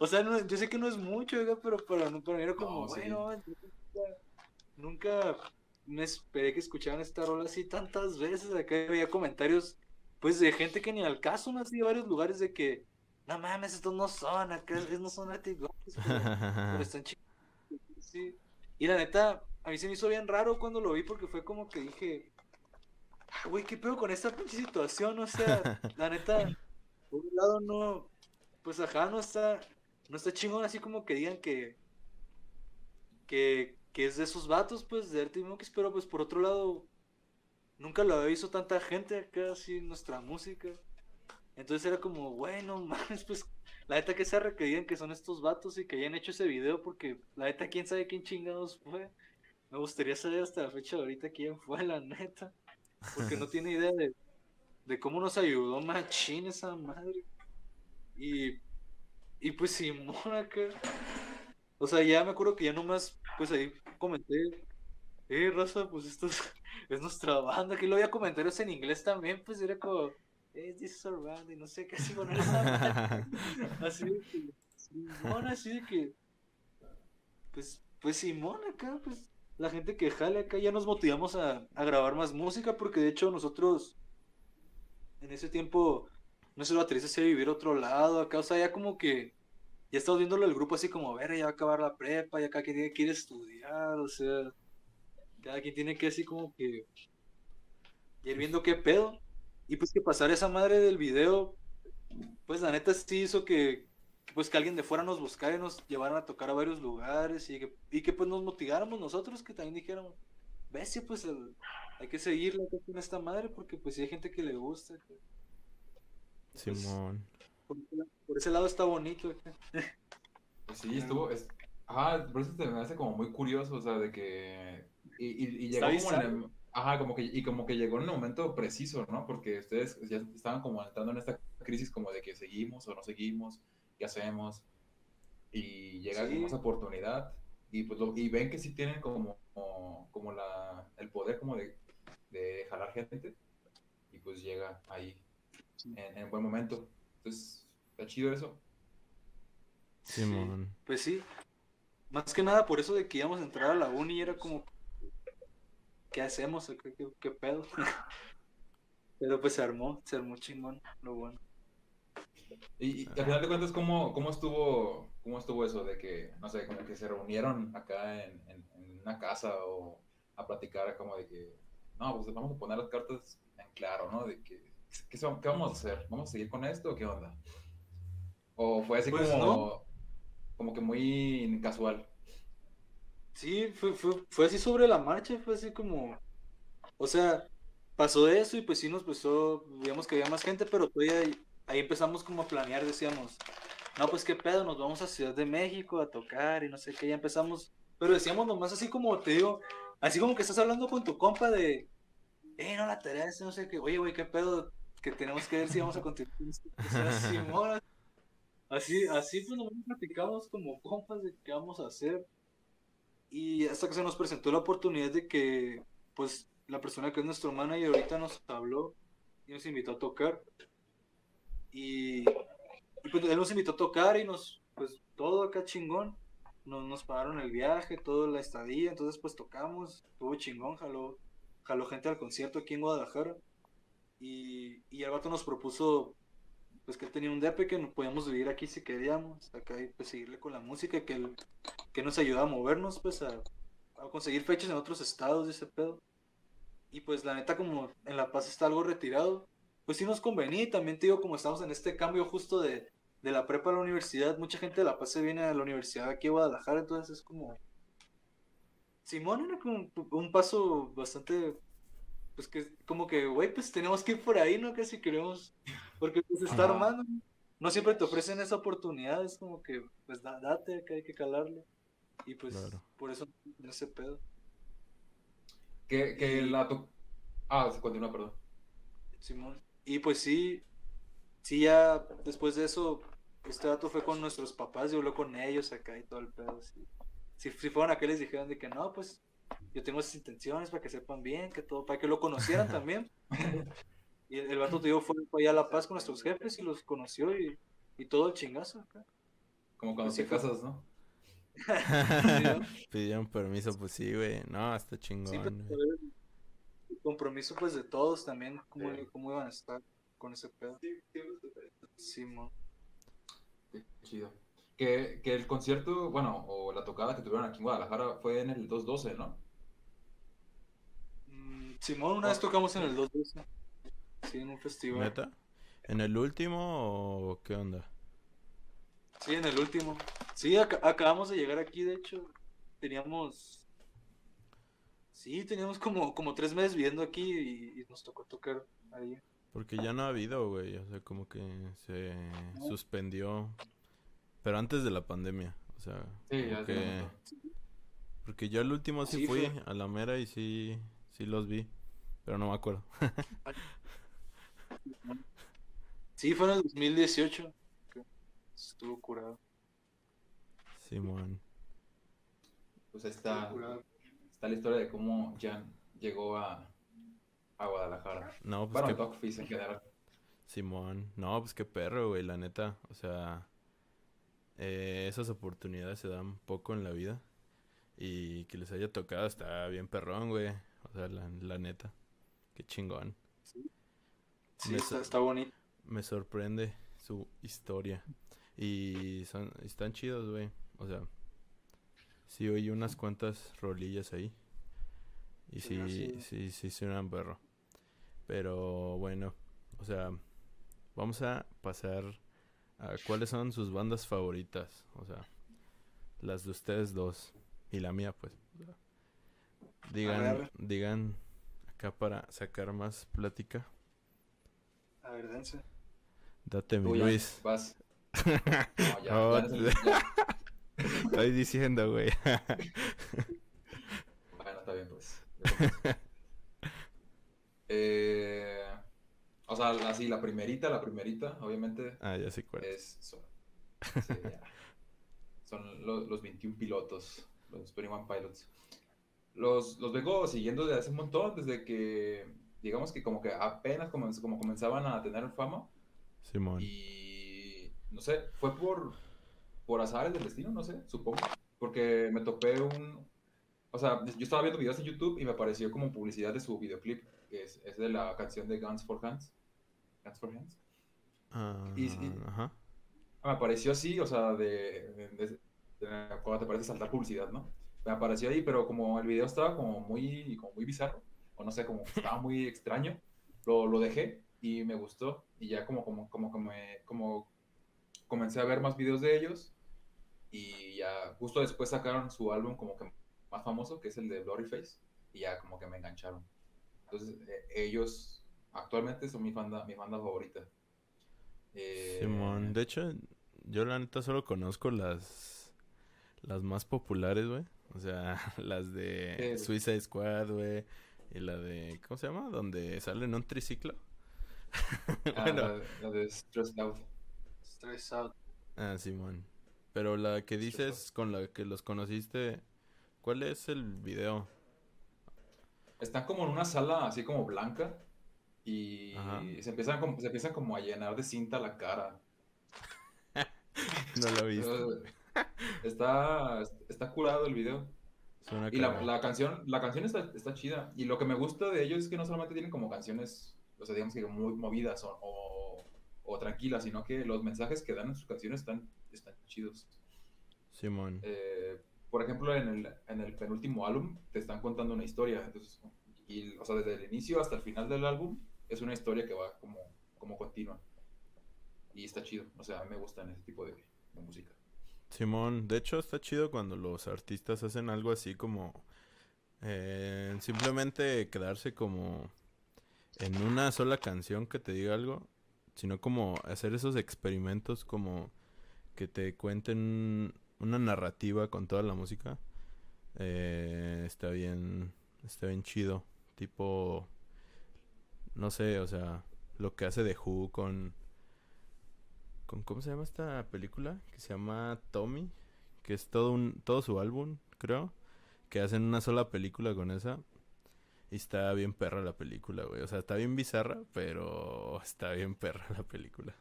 O sea, no- yo sé que no es mucho, oiga, pero para, para mí era como, No, sí. bueno, nunca, nunca me esperé que escucharan esta rola así tantas veces. Acá había comentarios, pues, de gente que ni al caso, ¿no? Así de varios lugares de que, no mames, estos no son, acá no son pero, pero están chidos. Sí. Y la neta, a mí se me hizo bien raro cuando lo vi porque fue como que dije, "Ah, güey, ¿qué pedo con esta pinche situación? O sea, la neta, por un lado no, pues ajá, no está, no está chingón así como que digan que, que, que es de esos vatos, pues, de Arctic Monkeys, pero pues por otro lado, nunca lo había visto tanta gente acá así nuestra música. Entonces era como, bueno, mames, pues la neta que se que digan que son estos vatos y que hayan hecho ese video, porque la neta quién sabe quién chingados fue. Me gustaría saber hasta la fecha de ahorita quién fue, la neta. Porque no tiene idea de, de cómo nos ayudó Machín esa madre. Y, y pues Simón acá. O sea, ya me acuerdo que ya nomás, pues ahí comenté, eh, raza, pues esto es, es nuestra banda, que lo había comentarios en inglés también, pues era como, eh, this is our band, y no sé qué así. Así de que, Simón, así de que, pues, pues Simón acá, pues, la gente que jale acá, ya nos motivamos a, a grabar más música, porque de hecho nosotros, en ese tiempo, nuestro baterista se iba a vivir a otro lado acá, o sea, ya como que, ya estamos viéndolo el grupo así como, ver, ya va a acabar la prepa, ya cada quien tiene que ir a estudiar, o sea, cada quien tiene que así como que ir viendo qué pedo. Y pues que pasar esa madre del video, pues la neta sí hizo que, pues que alguien de fuera nos buscara y nos llevaran a tocar a varios lugares y que, y que pues nos motiváramos nosotros, que también dijéramos, ves, pues hay que seguirle con esta madre porque pues sí hay gente que le gusta. Simón. Por, ese lado- por ese lado está bonito. Pues sí, estuvo. Es... Ajá, por eso te me hace como muy curioso, o sea, de que. Y, y, y llegó como en el-. Ajá, como que, y como que llegó en el momento preciso, ¿no? Porque ustedes ya estaban como entrando en esta crisis como de que seguimos o no seguimos, qué hacemos. y llega Sí. con esa oportunidad y pues lo- y ven que sí tienen como, como, como la, el poder como de, de jalar gente y pues llega ahí en, en buen momento. Entonces, está chido eso. Simón. Pues sí. Más que nada por eso de que íbamos a entrar a la uni era como, ¿qué hacemos? ¿Qué, qué, qué pedo? Pero pues se armó, se armó chingón, lo bueno. Y, y al final de cuentas, ¿cómo, cómo, estuvo, ¿cómo estuvo eso de que, no sé, como que se reunieron acá en, en, en una casa o a platicar como de que, no, pues vamos a poner las cartas en claro, ¿no? De que, ¿qué, son- qué vamos a hacer? ¿Vamos a seguir con esto o qué onda? ¿O fue así Pues como, no. como que muy casual? Sí, fue, fue, fue así sobre la marcha, fue así como, o sea, pasó eso y pues sí nos empezó, digamos que había más gente, pero todavía ahí, ahí empezamos como a planear, decíamos, no, pues qué pedo, nos vamos a Ciudad de México a tocar y no sé qué, ya empezamos, pero decíamos nomás así como, te digo, así como que estás hablando con tu compa de, eh, no la tarea es no sé qué, oye, güey, qué pedo, que tenemos que ver si vamos a continuar. con esto". O sea, Simón, así, así pues nomás platicamos como compas de qué vamos a hacer. Y hasta que se nos presentó la oportunidad de que, pues, la persona que es nuestro manager ahorita nos habló y nos invitó a tocar. Y, y, pues él nos invitó a tocar y nos, pues, todo acá chingón. Nos, nos pagaron el viaje, toda la estadía, entonces pues tocamos, estuvo chingón, jaló, jaló gente al concierto aquí en Guadalajara. Y, y el vato nos propuso, pues que él tenía un DP que nos podíamos vivir aquí si queríamos, acá y pues seguirle con la música, que él que nos ayuda a movernos, pues a, conseguir fechas en otros estados de ese pedo. Y pues la neta, como en La Paz está algo retirado, pues sí nos convenía. Y también te digo, como estamos en este cambio justo de, de la prepa a la universidad, mucha gente de La Paz se viene a la universidad aquí a Guadalajara, entonces es como. Simón era como un paso bastante. Pues que, como que, güey, pues tenemos que ir por ahí, ¿no? Que si queremos. Porque pues está Ajá. armando. No siempre te ofrecen esa oportunidad, es como que, pues da- date, que hay que calarle. Y pues Claro. por eso en ese pedo. Que, que Y- la to- Ah, se continúa, perdón. Simón. Y pues sí, sí ya después de eso, este dato fue con nuestros papás y habló con ellos acá y todo el pedo. Sí. Si, si fueron acá les dijeron de que no, pues yo tengo esas intenciones para que sepan bien, que todo, para que lo conocieran también. Y el, el vato te digo fue, fue allá a La Paz con nuestros jefes y los conoció y, y todo el chingazo acá. Como cuando Sí, te casas, ¿no? Pidieron permiso, pues sí, güey. No, está Sí, chingón, pero el compromiso pues de todos también, cómo, Sí. cómo iban a estar con ese pedo. Simón. Qué chido. Que, que el concierto, bueno, o la tocada que tuvieron aquí en Guadalajara fue en el 212, ¿no? Simón, una vez tocamos en el 212. Sí, en un festival. ¿Neta? ¿En el último o qué onda? Sí, en el último. Sí, aca- acabamos de llegar aquí, de hecho. Teníamos. Sí, teníamos como, como tres meses viviendo aquí y, y nos tocó tocar ahí. Porque ya no ha habido, güey. O sea, como que se No. suspendió. Pero antes de la pandemia. O sea, Sí, ya que... Porque yo el último sí, Sí, fui fue- a la mera y sí, sí los vi. Pero no me acuerdo. Sí, fue en el 2018. que Estuvo curado. Simón. Pues ahí está, está la historia de cómo Jan llegó a, a Guadalajara. No, pues Bueno. Dogfish en general. Simón. No, pues qué perro, güey, la neta. O sea, eh, esas oportunidades se dan poco en la vida. Y que les haya tocado está bien perrón, güey. O sea, la, la neta. Qué chingón. Sí, Me está, bonito. Me sorprende su historia. Y son, están chidos, güey. O sea, sí oí unas cuantas rolillas ahí. Y Sí, sí, sí, sí suenan perro. Pero bueno, o sea, vamos a pasar a cuáles son sus bandas favoritas. O sea, las de ustedes dos. Y la mía, pues. O sea, digan, a ver. digan acá para sacar más plática. A ver, dense. Date mi Luis. vas. No, ya, Oh, ya, ya. Estoy diciendo, güey. Bueno, está bien, pues. Eh, o sea, así, la primerita, la primerita, obviamente, ah, ya sé cuál. es Soda. Sí, ya. Son lo- los 21 pilotos, los 21 pilots. Los, los vengo siguiendo desde hace un montón, desde que, digamos que como que apenas como, como comenzaban a tener fama. Simón. Y no sé, fue por, por azares del destino, no sé, supongo. Porque me topé un. O sea, yo estaba viendo videos en YouTube y me apareció como publicidad de su videoclip, que es, es de la canción de Guns for Hands. Guns for Hands. Ah, y- y- Ajá. Me apareció así, o sea, de, de- de- de- cuando te parece saltar publicidad, ¿no? Me apareció ahí, pero como el video estaba como muy, como muy bizarro, o no sé, como estaba muy extraño, lo, lo dejé y me gustó. Y ya como, como, como, como, como comencé a ver más videos de ellos y ya justo después sacaron su álbum como que más famoso, que es el de Blurry Face, y ya como que me engancharon. Entonces, eh, ellos actualmente son mi banda, mi banda favorita. Eh, Simón. De hecho, yo la neta solo conozco las las más populares, güey. O sea, las de Sí. Suicide Squad, güey. Y la de, ¿cómo se llama? Donde sale en un triciclo. Ah, bueno, la, la de Stressed Out. Stress out. ah, Simón. Pero la que dices con la que los conociste, ¿cuál es el video? Están como en una sala así como blanca y Ajá. se empiezan como, se empiezan como a llenar de cinta la cara. No lo he visto. Está, está curado el video. Suena Y la, la canción, la canción está, está chida. Y lo que me gusta de ellos es que no solamente tienen como canciones, o sea, digamos que muy movidas o, o, o tranquilas, sino que los mensajes que dan en sus canciones están, están chidos. Simón. Eh, por ejemplo, en el, en el penúltimo álbum te están contando una historia. Entonces, y, o sea, desde el inicio hasta el final del álbum es una historia que va como, como continua. Y está chido. O sea, a mí me gustan ese tipo de, de música. Simón, de hecho está chido cuando los artistas hacen algo así como eh, simplemente quedarse como en una sola canción que te diga algo, sino como hacer esos experimentos como que te cuenten una narrativa con toda la música. Eh, está bien, está bien chido, tipo, no sé, o sea, lo que hace The Who con con ¿cómo se llama esta película? Que se llama Tommy, que es todo un todo su álbum, creo, que hacen una sola película con esa. Y está bien perra la película, güey. O sea, está bien bizarra, pero está bien perra la película.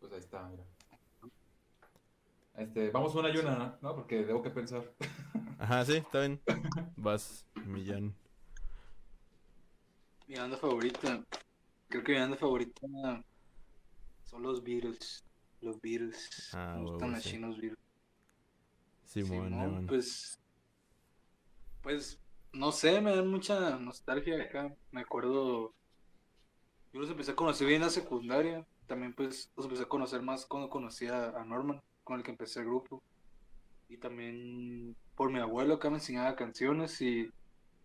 Pues ahí está, mira. Este, vamos una y una, ¿no? Porque debo que pensar. Ajá, sí, está bien. Vas, Millán. Mi banda favorita. Creo que mi banda favorita son los Beatles. Los Beatles. Ah, Me huevo, gustan los sí. chinos Beatles. Simón, Simón, pues. Pues, no sé, me dan mucha nostalgia acá. Me acuerdo. Yo los empecé a conocer bien en la secundaria. También, pues, los empecé a conocer más cuando conocí a, Norman, con el que empecé el grupo. Y también por mi abuelo acá me enseñaba canciones. Y,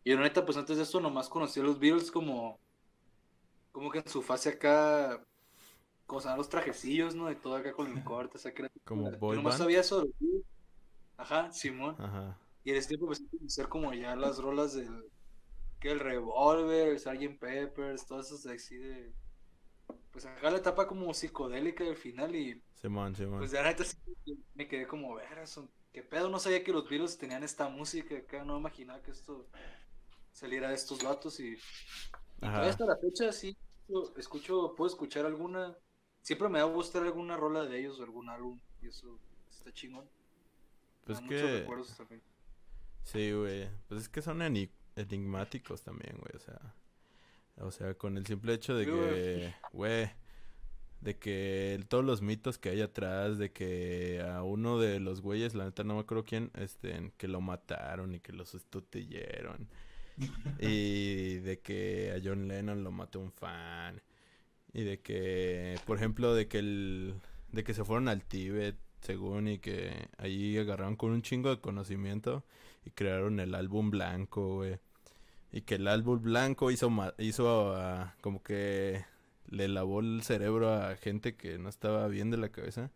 y neta, pues antes de esto, nomás conocí a los Beatles como. Como que en su fase acá. Como se llaman los trajecillos, ¿no? De todo acá con el corte, o sea, que era- Como yo boy nomás band. sabía eso. Ajá, Simón. Ajá. Y en ese tiempo empecé a conocer como ya las rolas del que el Revolver, el Sgt. Peppers, todas esas de así de pues acá la etapa como psicodélica del final y Simón, Simón. pues de la neta sí me quedé como ver son qué pedo, no sabía que los Beatles tenían esta música acá, no imaginaba que esto saliera de estos vatos y, y hasta la fecha sí escucho, puedo escuchar alguna, siempre me va a gustar alguna rola de ellos o algún álbum y eso está chingón. Me Pues muchos que recuerdos también. Sí, güey. Pues es que son eni- enigmáticos también, güey. O sea, o sea, con el simple hecho de Sí, que, güey, de que el- todos los mitos que hay atrás, de que a uno de los güeyes, la neta no me acuerdo quién, este, que lo mataron y que lo sustituyeron. y de que a John Lennon lo mató un fan. Y de que, por ejemplo, de que el, de que se fueron al Tíbet, según, y que ahí agarraron con un chingo de conocimiento y crearon el álbum blanco, güey. Y que el álbum blanco hizo, hizo como que le lavó el cerebro a gente que no estaba bien de la cabeza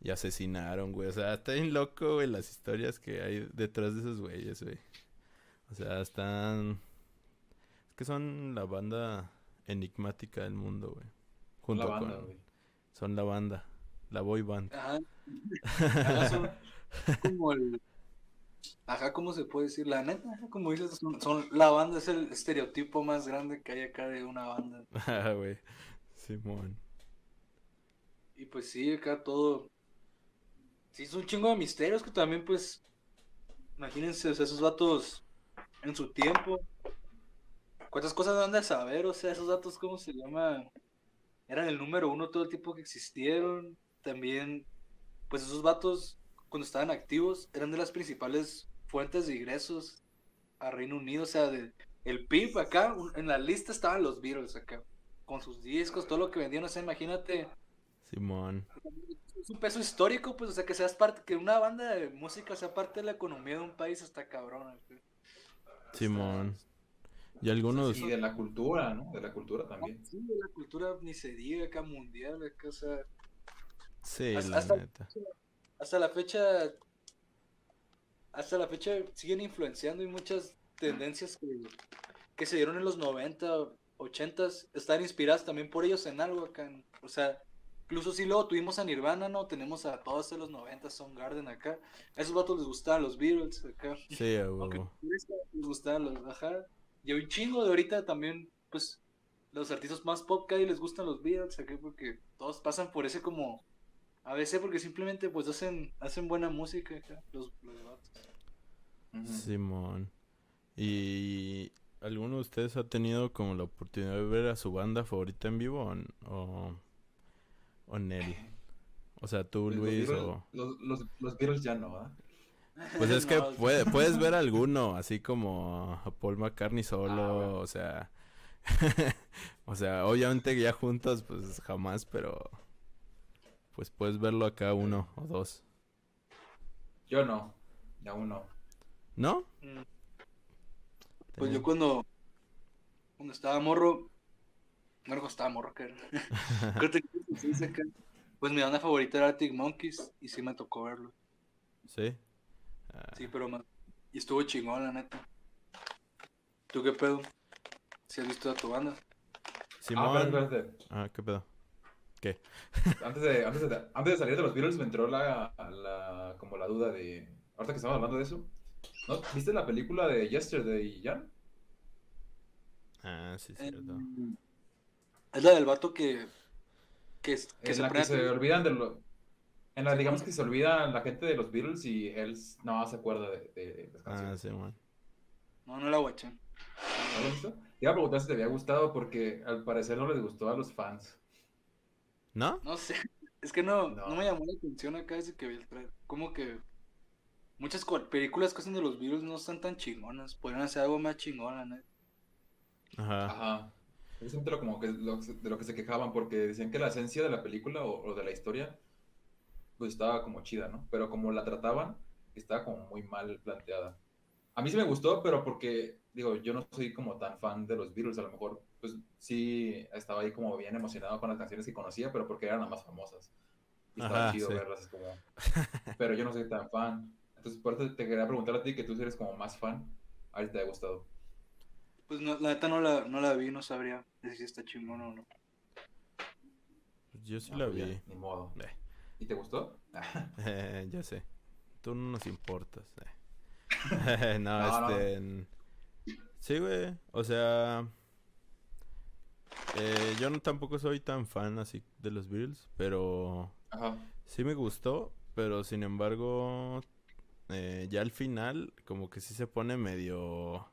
y asesinaron, güey. O sea, está bien loco, güey, las historias que hay detrás de esos güeyes, güey. O sea, están... Es que son la banda enigmática del mundo, güey. Junto la banda, con... Son la banda. La boy band. Ajá. Ajá, son como el. Ajá, ¿cómo se puede decir? La neta, como dices, son, son- la banda es el estereotipo más grande que hay acá de una banda. Ah, güey. Simón. Y pues sí, acá todo. Sí, es un chingo de misterios que también, pues. Imagínense, o sea, esos vatos en su tiempo. ¿Cuántas cosas dan de saber? O sea, esos datos, ¿cómo se llama? Eran el número uno todo el tiempo que existieron. También, pues esos vatos, cuando estaban activos, eran de las principales fuentes de ingresos a Reino Unido. O sea, de, el PIB acá, en la lista estaban los Beatles acá. Con sus discos, todo lo que vendían. O sea, imagínate Simón. es un peso histórico, pues, o sea, que seas parte, que una banda de música sea parte de la economía de un país está cabrón. Simón. ¿Y algunos? Y de la cultura, ¿no? De la cultura también. Sí, de la cultura ni se diga acá mundial, acá, o sea, Sí, hasta- la hasta- neta. hasta la fecha, hasta la fecha siguen influenciando y muchas tendencias que, que se dieron en los 90, 80 están inspiradas también por ellos en algo acá, en- o sea, incluso si luego tuvimos a Nirvana, ¿no? Tenemos a todos de los 90, Garden acá, a esos vatos les gustaban los Beatles acá. Sí, a huevo. les gustaban los, ajá. Y un chingo de ahorita también, pues, los artistas más pop que hay les gustan los Beatles, acá, porque todos pasan por ese como, a veces porque simplemente pues hacen, hacen buena música acá, los, los. Ujú. Simón. ¿Y alguno de ustedes ha tenido como la oportunidad de ver a su banda favorita en vivo o, o, o Nel? O sea, tú, Pues los Luis, Beatles- o... Los, los, los Beatles ya no, ¿ah? Pues es que No, puede- puedes ver alguno, así como a Paul McCartney solo, Ah, bueno. o sea... o sea, obviamente ya juntos, pues jamás, pero... Pues puedes verlo acá uno o dos. Yo no. Aún no. ¿No? Mm. Pues yo cuando, cuando estaba morro, no estaba morro, que era. Creo que tenía 16 acá, Pues mi banda favorita era Arctic Monkeys y sí me tocó verlo. ¿Sí? Ah, Sí, pero más. Y estuvo chingón, la neta. ¿Tú qué pedo? ¿Si has visto a tu banda? Simón. Ah, espérate, espérate. Ah, ¿qué pedo? Antes de, antes, de, antes de salir de los Beatles me entró la, la, como la duda de... Ahorita que estamos hablando de eso. ¿no? ¿Viste la película de Yesterday, Jan? Ah, sí, cierto. Eh, Es la del vato que. Que, es- que se la que se olvidan de lo... En la, digamos que se olvida la gente de los Beatles y él no se acuerda de, de las Ah, canciones. Simón. No, no la guaché. ¿No lo visto? Te iba a preguntar si te había gustado porque al parecer no les gustó a los fans. ¿No? No sé. Es que no, No. no. me llamó la atención acá desde que vi el trailer. Como que. Muchas películas que hacen de los Beatles no están tan chingonas. Podrían hacer algo más chingona, ¿no? Ajá. Ajá. Es lo como que lo- de lo que se quejaban porque decían que la esencia de la película o, o de la historia pues estaba como chida, ¿no? Pero como la trataban, estaba como muy mal planteada. A mí sí me gustó, pero porque, digo, yo no soy como tan fan de los Beatles, a lo mejor, pues sí estaba ahí como bien emocionado con las canciones que conocía, pero porque eran las más famosas. Y estaba Ajá, chido sí. verlas, es como... Pero yo no soy tan fan. Entonces, por eso te quería preguntar a ti, que tú eres como más fan, a ver si te ha gustado. Pues no, la neta no la, no la vi, no sabría decir si está chingona o no. Pues Yo sí la pues ya, vi. ni modo. Eh. ¿Y te gustó? Eh, ya sé. Tú no nos importas. eh. no, No, este. Sí, güey. O sea. eh, yo no tampoco soy tan fan así de los Beatles, pero Ajá. sí me gustó, pero sin embargo, eh, ya al final, como que sí se pone medio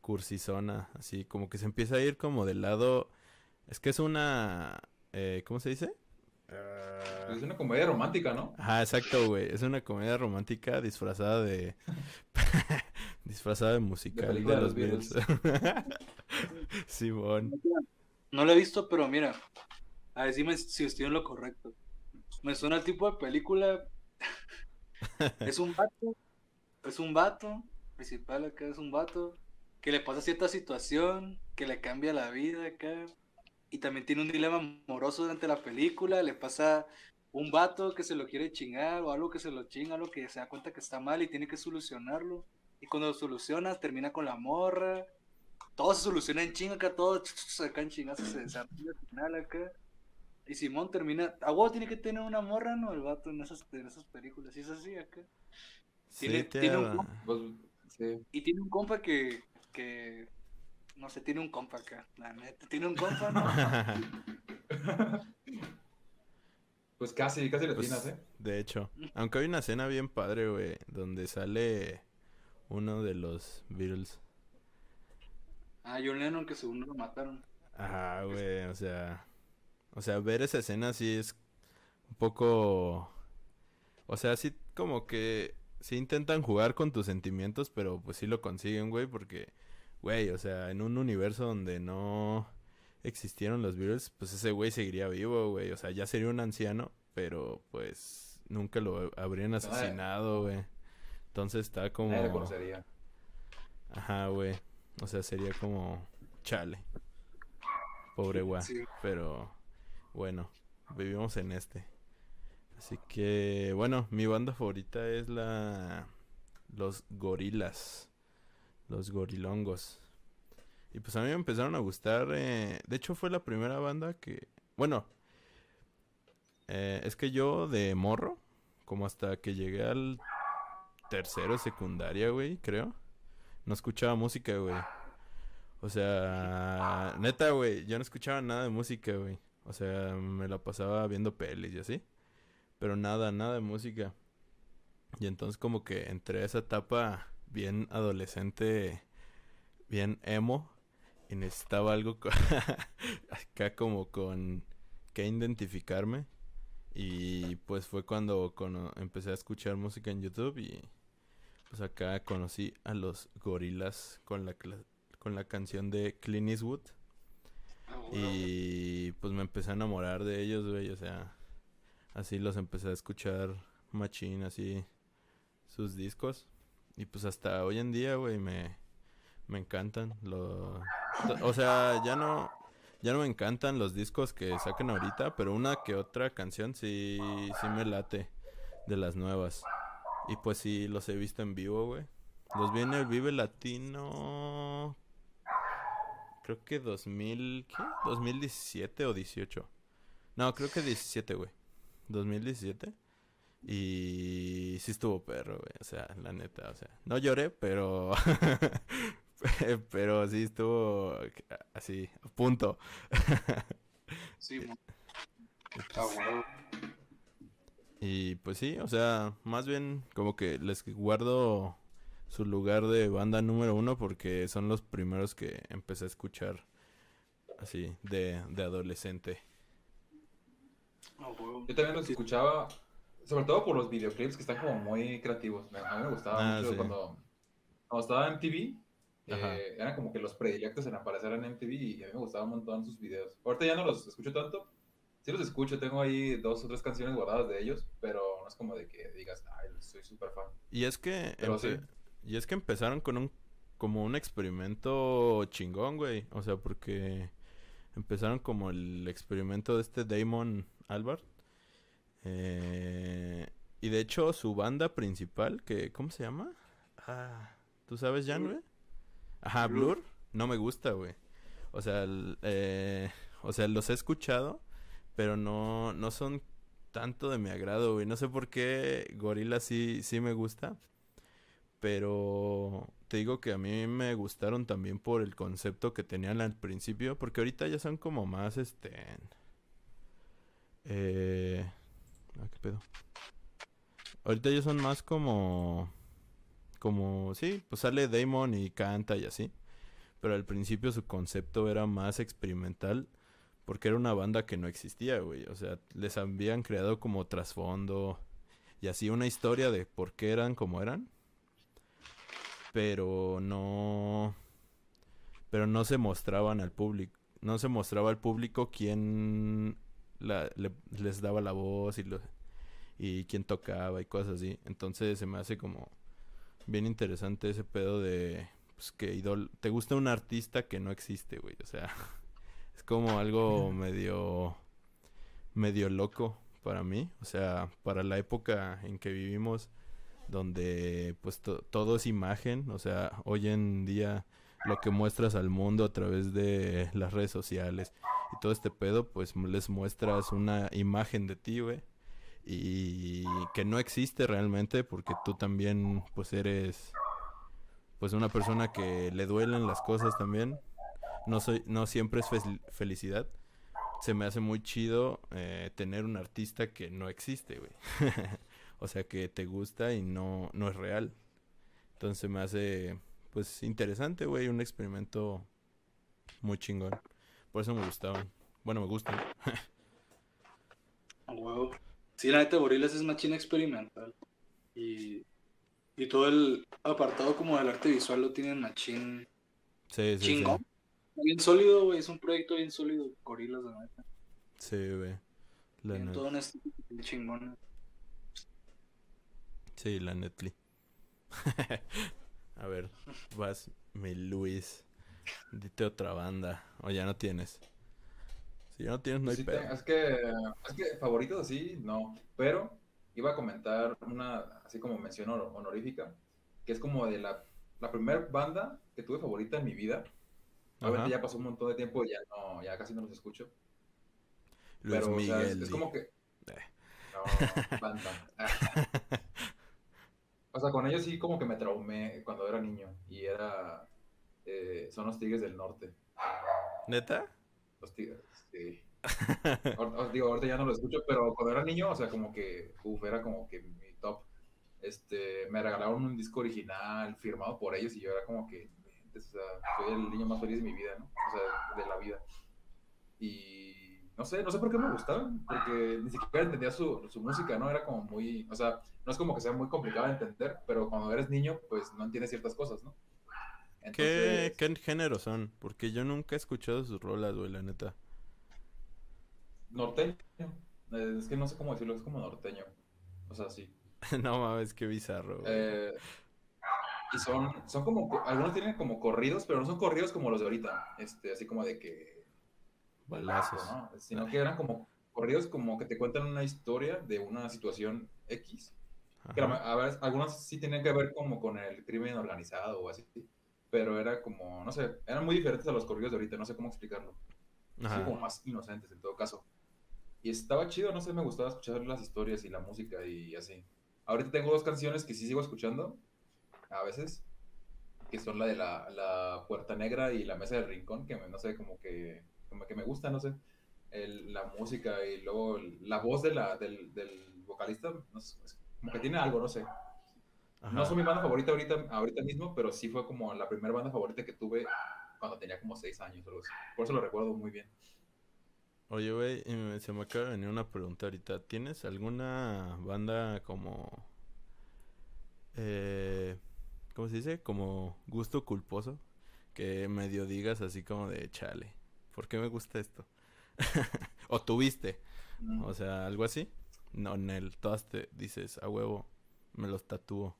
cursizona, así como que se empieza a ir como del lado. Es que es una. eh, ¿Cómo se dice? Pues es una comedia romántica, ¿no? Ajá, exacto, güey. Es una comedia romántica disfrazada de. disfrazada de musical de, película de los Beatles. Simón. No la he visto, pero mira, a dime si estoy en lo correcto. Me suena el tipo de película. es un vato, es un vato, principal acá es un vato, que le pasa cierta situación, que le cambia la vida acá, y también tiene un dilema amoroso durante la película, le pasa un vato que se lo quiere chingar, o algo que se lo chinga, algo que se da cuenta que está mal y tiene que solucionarlo, y cuando lo soluciona termina con la morra, todo se soluciona en chinga acá, todo acá en chingazo se desarrolla al final acá. Y Simón termina. A huevo tiene que tener una morra, ¿no? El vato en esas, en esas películas. Y es así acá. Sí, Tiene- te tiene un compa- Pues, sí. Y tiene un compa que. que no sé, tiene un compa acá. La neta. Tiene un compa, ¿no? Pues casi, casi le Pues, atinas, ¿eh? De hecho, aunque hay una escena bien padre, güey, donde sale uno de los Beatles. Ah, John Lennon, que según lo mataron. Ajá, güey, o sea, o sea, ver esa escena sí es un poco, o sea, sí como que sí intentan jugar con tus sentimientos, pero pues sí lo consiguen, güey, porque, güey, o sea, en un universo donde no existieron los Beatles, pues ese güey seguiría vivo, güey, o sea, ya sería un anciano, pero pues nunca lo habrían asesinado, güey. Entonces está como... Ajá, güey. O sea, sería como chale. Pobre güey. Sí. Pero bueno, vivimos en este. Así que, bueno, mi banda favorita es la los gorilas. Los gorilongos. Y pues a mí me empezaron a gustar. eh, De hecho, fue la primera banda que. Bueno, eh, es que yo de morro, como hasta que llegué al tercero secundaria, güey, creo. No escuchaba música, güey. O sea, neta, güey, yo no escuchaba nada de música, güey. O sea, me la pasaba viendo pelis y así. Pero nada, nada de música. Y entonces como que entré a esa etapa bien adolescente, bien emo. Y necesitaba algo acá como con que identificarme. Y pues fue cuando cono- empecé a escuchar música en YouTube y pues acá conocí a los gorilas con la, con la canción de Clint Eastwood. Ah. Y pues me empecé a enamorar de ellos, güey. O sea, así los empecé a escuchar machín, así sus discos. Y pues hasta hoy en día, güey, me, me encantan. Lo, o sea, ya no, ya no me encantan los discos que sacan ahorita, pero una que otra canción sí, sí me late de las nuevas. Y pues sí, los he visto en vivo, güey. Los vi en el Vive Latino. Creo que 2000. ¿Qué? 2017 o 18. No, creo que 17, güey. 2017. Y sí estuvo perro, güey. O sea, la neta, o sea. No lloré, pero. pero sí estuvo así, a punto. Sí. Ah. Y pues sí, o sea, más bien como que les guardo su lugar de banda número uno porque son los primeros que empecé a escuchar así de, de adolescente. Huevo. Yo también los escuchaba, sobre todo por los videoclips que están como muy creativos. Me- A mí me gustaba Ah, mucho sí. cuando, cuando estaba en MTV. Eh, eran como que los predilectos en aparecer en MTV y a mí me gustaban un montón sus videos. Ahorita ya no los escucho tanto. Sí los escucho, tengo ahí dos o tres canciones guardadas de ellos, pero no es como de que digas, ay, soy súper fan. Y es que Pero empe- sí. y es que empezaron con un como un experimento chingón, güey. O sea, porque empezaron como el experimento de este Damon Albert. Eh, y de hecho su banda principal, que ¿cómo se llama? Ah, ¿tú sabes, Jan, güey? Ajá, Blur. Blur. No me gusta, güey. O sea, el- eh, o sea, los he escuchado, pero no, no son tanto de mi agrado, güey. No sé por qué Gorila sí, sí me gusta. Pero te digo que a mí me gustaron también por el concepto que tenían al principio. Porque ahorita ya son como más, este... Eh... ah, ¿qué pedo? Ahorita ya son más como... Como, sí, pues sale Damon y canta y así. Pero al principio su concepto era más experimental. Porque era una banda que no existía, güey. O sea, les habían creado como trasfondo y así una historia de por qué eran como eran. Pero no. Pero no se mostraban al público. No se mostraba al público quién la- le- les daba la voz y, lo, y quién tocaba y cosas así. Entonces se me hace como bien interesante ese pedo de. Pues que idol te gusta un artista que no existe, güey. O sea. Es como algo medio medio loco para mí, o sea, para la época en que vivimos donde pues to- todo es imagen, o sea, hoy en día lo que muestras al mundo a través de las redes sociales y todo este pedo, pues les muestras una imagen de ti, güey. Y que no existe realmente porque tú también, pues eres, pues una persona que le duelen las cosas también. No, soy, no siempre es fel- felicidad. Se me hace muy chido eh, tener un artista que no existe, güey. o sea, que te gusta y no, no es real. Entonces me hace, pues, interesante, güey. Un experimento muy chingón. Por eso me gustaban. Bueno, me gustan. Huevo. Sí, la neta, Gorilas es machina experimental. Y, y todo el apartado como del arte visual lo tienen machín Sí, sí, sí. chingón. Bien sólido, güey. Es un proyecto bien sólido. Gorilas, la neta. Sí, güey. La todo estilo bien chingón. Sí, la Netflix. A ver, vas, mi Luis. Dite otra banda. O ya no tienes. Si ya no tienes, no hay Sí, pedo. es que, es que favoritos sí, no, pero iba a comentar una, así como mención honor- honorífica, que es como de la, la primera banda que tuve favorita en mi vida. Obviamente ya pasó un montón de tiempo, ya no, ya casi no los escucho. Luis pero, o sea, es, Miguel. es como que... Eh. No, banda. O sea, con ellos sí como que me traumé cuando era niño y era... eh, son los Tigres del Norte. ¿Neta? Los Tigres, sí. Ahor- os digo, ahorita ya no lo escucho, pero cuando era niño, o sea, como que, uf, era como que mi top. Este, me regalaron un disco original firmado por ellos y yo era como que, o sea, soy el niño más feliz de mi vida, ¿no? O sea, de la vida. Y no sé, no sé por qué me gustaban, porque ni siquiera entendía su, su música, ¿no? Era como muy, o sea, no es como que sea muy complicado de entender, pero cuando eres niño, pues no entiendes ciertas cosas, ¿no? ¿Qué, Entonces, ¿Qué género son? Porque yo nunca he escuchado sus rolas, güey, la neta. norteño. Eh, Es que no sé cómo decirlo, es como norteño. O sea, sí. no mames, qué bizarro, güey. Eh, y son, son como, co- algunos tienen como corridos, pero no son corridos como los de ahorita, este, así como de que, Balazos. ¿no? Sino que eran como corridos como que te cuentan una historia de una situación X, que la a veces, algunos sí tienen que ver como con el crimen organizado o así, pero era como, no sé, eran muy diferentes a los corridos de ahorita, no sé cómo explicarlo. Sí, Ajá. como más inocentes en todo caso. Y estaba chido, no sé, me gustaba escuchar las historias y la música y así. Ahorita tengo dos canciones que sí sigo escuchando, a veces, que son la de la, la Puerta Negra y la Mesa del Rincón, que me- no sé, como que, como que me gusta, no sé, el- la música y luego el- la voz de la, del, del vocalista, no sé, como que tiene algo, no sé. No son mi banda favorita ahorita, ahorita mismo, pero sí fue como la primera banda favorita que tuve cuando tenía como seis años o algo así. Por eso lo recuerdo muy bien. Oye, güey, se me acaba de venir una pregunta ahorita. ¿Tienes alguna banda como... Eh, ¿Cómo se dice? Como gusto culposo. Que medio digas así como de chale. ¿Por qué me gusta esto? o tuviste. Mm. O sea, algo así. No, en el todas te dices, a huevo, me los tatúo.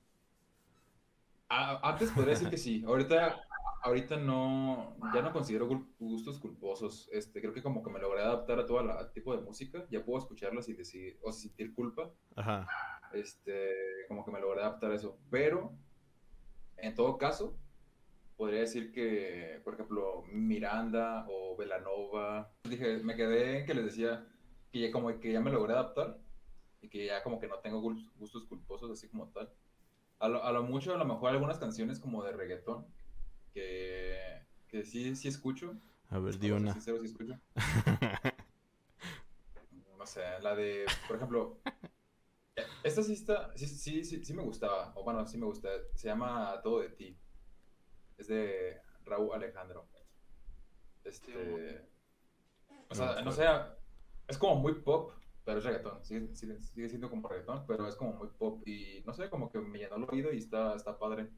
Ah, antes podría decir que sí. Ahorita, ahorita no, ya no considero gustos culposos. Este, creo que como que me logré adaptar a todo la- tipo de música. Ya puedo escucharla sin decir, o sin sentir culpa. Ajá. Este, como que me logré adaptar a eso. Pero, en todo caso, podría decir que, por ejemplo, Miranda o Velanova. Dije, me quedé en que les decía que ya como que ya me logré adaptar y que ya como que no tengo gustos culposos así como tal. A lo, a lo mucho, a lo mejor algunas canciones como de reggaetón que, que sí, sí escucho. A ver, di Para ser una. sincero, sí escucho. No sé, la de, por ejemplo, eh, esta sí está, sí, sí, sí, sí me gustaba, o bueno, sí me gusta, se llama Todo de ti, es de Raúl Alejandro. Este, o sea, No, no sé, es como muy pop, pero es reggaetón, sigue, sigue, sigue siendo como reggaetón, pero es como muy pop y no sé, como que me llenó el oído y está, está padre.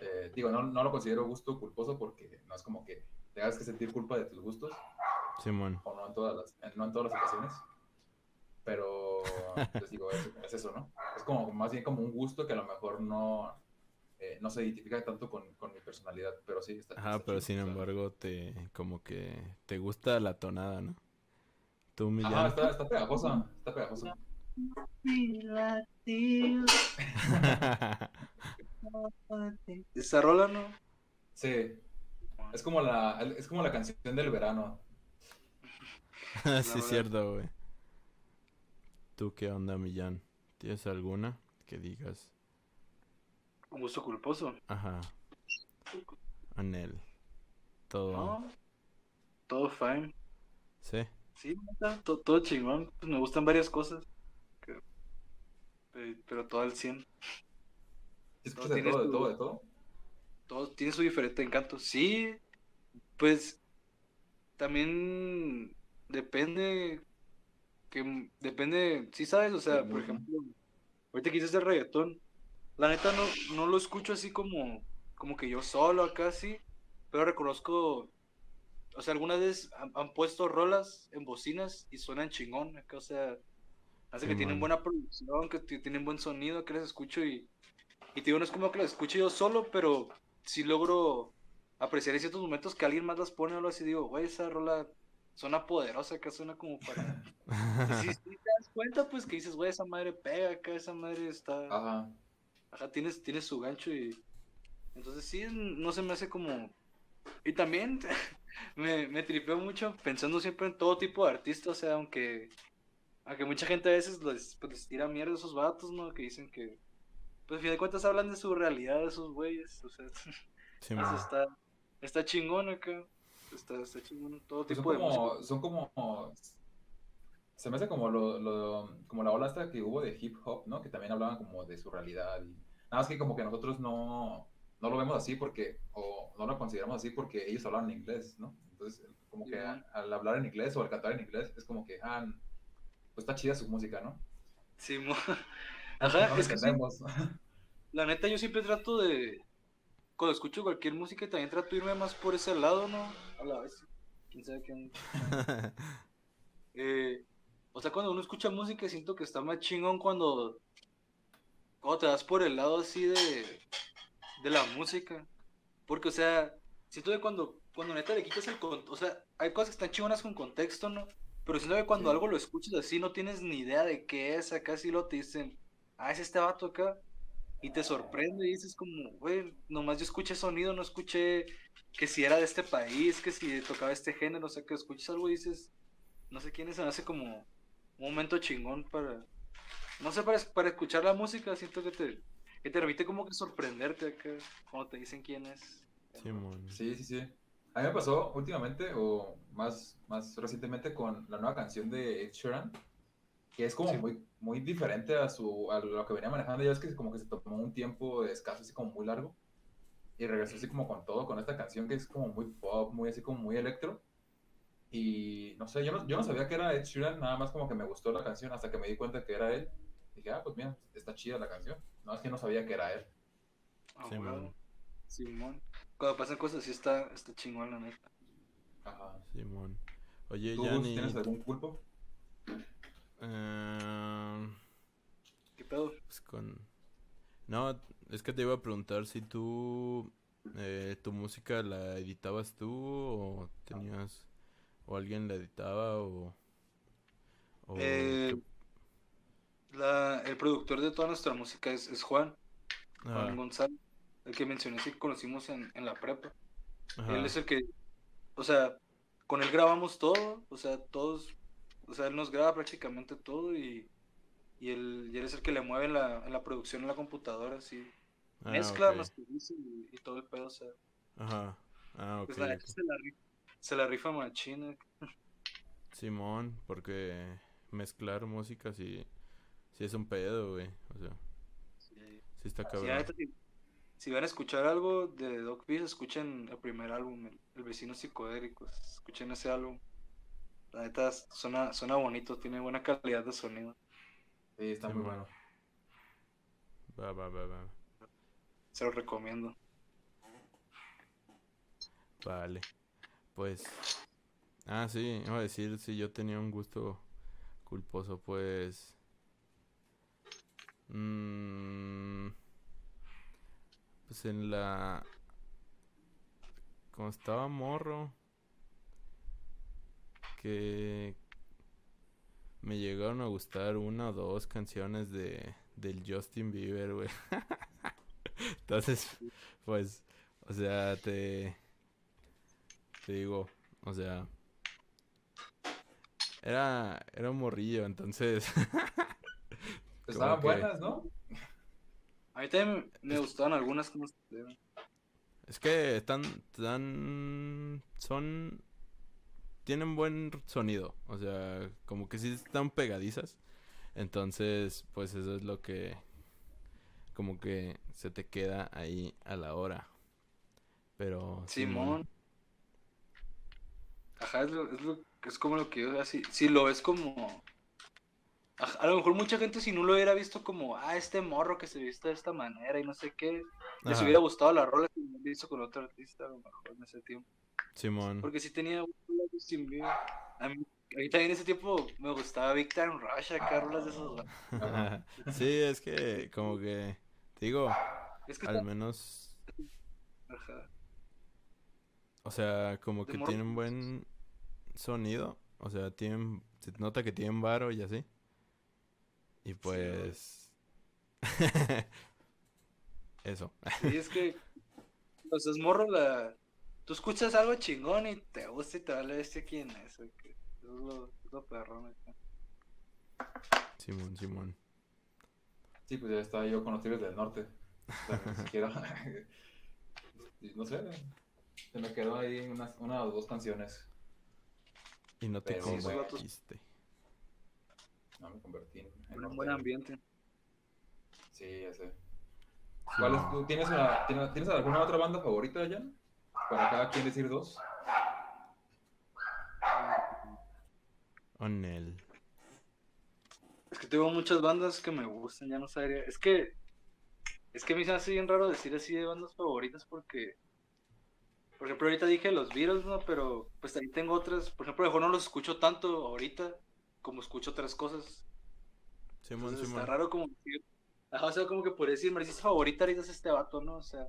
Eh, digo, no, no lo considero gusto culposo porque no es como que tengas que sentir culpa de tus gustos, Simón. o no en todas las, en- no en todas las ocasiones. Pero, digo, es, es eso, ¿no? Es como más bien como un gusto que a lo mejor no, eh, no se identifica tanto con, con mi personalidad, pero sí está. Ajá, está pero chido, sin embargo te como que te gusta la tonada, ¿no? Tú Ajá, Millán. está, está pegajosa, está pegajosa. Esa rola no. Sí. Es como la, es como la canción del verano. sí, es cierto, güey. ¿Tú qué onda, Millán? ¿Tienes alguna que digas? Un gusto culposo. Ajá. Anel. Todo. No. Todo fine. Sí. Sí, neta, to- todo chingón. Pues me gustan varias cosas. que- eh, Pero todo al 100. ¿Sí escuchas de tienes todo, de tu- todo, de todo? Todo tiene su diferente encanto. Sí, pues también depende que depende, sí sabes, o sea, Sí, por ejemplo, ahorita que dices el reggaetón, la neta no, no lo escucho así como, como que yo solo acá sí, pero reconozco, o sea, algunas veces han, han puesto rolas en bocinas y suenan chingón, o sea, hace que Sí, tienen man. buena producción, que ti- tienen buen sonido, que les escucho y, y te digo, no es como que las escuche yo solo, pero sí logro apreciar en ciertos momentos que alguien más las pone o algo así, digo, güey, esa rola suena poderosa, acá suena como para... Y sí, sí te das cuenta, pues, que dices, güey, esa madre pega acá, esa madre está... Ajá. Ajá, tienes, tienes su gancho y... Entonces sí, no se me hace como... Y también me, me tripeo mucho pensando siempre en todo tipo de artistas, o sea, aunque... Aunque mucha gente a veces les, pues, les tira mierda a esos vatos, ¿no? Que dicen que... Pues, a fin de cuentas hablan de su realidad, de esos güeyes, o sea... Sí, eso está, está chingón acá. Está, está chingón todo Pues son tipo de música. como, son como, se me hace como lo, lo- como la ola hasta que hubo de hip hop, ¿no? Que también hablaban como de su realidad y nada más que como que nosotros no, no lo vemos así porque, o no lo consideramos así porque ellos hablan en inglés, ¿no? Entonces, como que al hablar en inglés o al cantar en inglés es como que, ah, pues está chida su música, ¿no? Sí, mo- Ajá, no es que sí, la neta yo siempre trato de, cuando escucho cualquier música también trato de irme más por ese lado, ¿no? A la vez, quién sabe qué onda. Eh, o sea, cuando uno escucha música siento que está más chingón cuando, cuando te vas por el lado así de, de la música. Porque, o sea, siento que cuando, cuando neta le quitas el contexto, o sea, hay cosas que están chingonas con contexto, ¿no? Pero siento que cuando Sí. algo lo escuchas así no tienes ni idea de qué es, acá sí lo te dicen, ah, es este vato acá. Y te sorprende y dices como, güey, nomás yo escuché sonido, no escuché que si era de este país, que si tocaba este género, o sea, que escuchas algo y dices, no sé quién es, se me hace como un momento chingón para, no sé, para, para escuchar la música, siento que te, que te permite como que sorprenderte acá cuando te dicen quién es. Sí, man. Sí, sí, sí. A mí me pasó últimamente, o más, más recientemente, con la nueva canción de Ed Sheeran, que es como Sí. muy, muy diferente a, su, a lo que venía manejando. Ya es que como que se tomó un tiempo escaso, así como muy largo, y regresó así como con todo, con esta canción que es como muy pop, muy así como muy electro. Y no sé, yo no, yo no sabía que era Ed Sheeran, nada más como que me gustó la canción hasta que me di cuenta que era él. Dije, ah, pues mira, está chida la canción. No, es que no sabía que era él. Ah, man. Simón. Cuando pasan cosas así está, está chingón la neta. Ajá. Simón. Oye, ¿Tú, tienes algún culpo? eh, ¿Qué pedo? pues con... No, es que te iba a preguntar si tú... eh, ¿Tu música la editabas tú o tenías... o alguien la editaba o... o Eh, qué- la, el productor de toda nuestra música es, es Juan, Juan Ah, González, el que mencioné que conocimos en, en la prepa. ajá. Él es el que, o sea, con él grabamos todo, o sea, todos, o sea, él nos graba prácticamente todo y, y, él, y él es el que le mueve en la, la producción en la computadora, así, Ah, mezcla, ok. masteriza y, y todo el pedo, o sea, Ajá. Ah, ok. pues la se la rifa, se la rifa machina. Simón, porque mezclar música sí, sí es un pedo, güey. O sea, Sí. sí está cabrón. si, van a escuchar algo de Doc Beats, escuchen el primer álbum, el, El Vecino Psicodélico, escuchen ese álbum. La neta suena, suena bonito, tiene buena calidad de sonido. Sí, está Sí, muy bueno. Va, va, va, va. Se lo recomiendo. Vale. Pues. Ah, sí, iba a decir si yo tenía un gusto culposo, pues. Mm, pues en la. Como estaba morro. Que. Me llegaron a gustar una o dos canciones de del Justin Bieber, güey. Entonces, pues, O sea, te. Te digo, o sea. Era, era un morrillo, entonces. Estaban que- buenas, ¿no? A mí también me gustaban algunas como Es que están, están, son, tienen buen sonido, o sea, como que sí están pegadizas, entonces, pues eso es lo que, como que se te queda ahí a la hora, pero Simón. Ajá, es, lo, es, lo- es como lo que yo así, si lo ves como... A lo mejor mucha gente si no lo hubiera visto como, ah, este morro que se viste de esta manera y no sé qué, les hubiera gustado la rola que hubiera visto con otro artista a lo mejor en ese tiempo. Simón, Porque sí tenía Bieber. A mí, a mí también en ese tiempo me gustaba Big Time Rush, acá rolas de esos. Sí, es que, como que, digo, Es que al menos, ajá. o sea, como que tienen buen sonido, o sea, tienen, se nota que tienen varo y así. Y pues... Eso. Sí, es que, pues es morro la... Tú escuchas algo chingón y te gusta y te vale este quién es. Eso es lo, es lo perrón acá. Simón, Simón. Sí, pues ya estaba yo con los Tigres del Norte. O sea, ni siquiera. y no sé. Se me quedó ahí unas, una o dos canciones. Y no te Pero. No me convertí en. en Un buen ambiente. Sí, ya sé. ¿Cuál es tu- ¿Tienes, una, tienes, ¿Tienes alguna otra banda favorita, Jan? Para cada quien decir dos. Onel. Es que tengo muchas bandas que me gustan, ya no sabría. Es que. Es que a mí se me hace bien raro decir así de bandas favoritas porque. Por ejemplo, ahorita dije los Beatles, ¿no? Pero pues también tengo otras. Por ejemplo, a lo mejor no los escucho tanto ahorita como escucho otras cosas. Simón, Entonces Simón. está raro como decir. O sea, como que por decir, mi artista favorita ahorita es este vato, ¿no? O sea.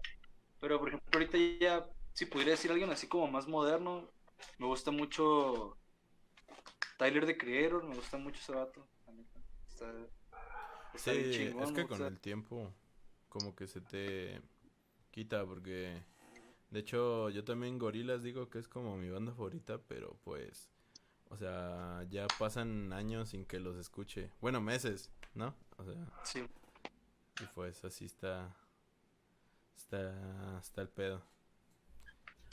Pero por ejemplo, ahorita ya. Si pudiera decir alguien así como más moderno, me gusta mucho. Tyler the Creator, me gusta mucho ese vato. Está, está Sí, bien es chingón, que con sea, el tiempo como que se te quita porque de hecho yo también Gorilas digo que es como mi banda favorita, pero pues o sea, ya pasan años sin que los escuche. Bueno, meses, ¿no? O sea, Sí, y pues así está está está el pedo.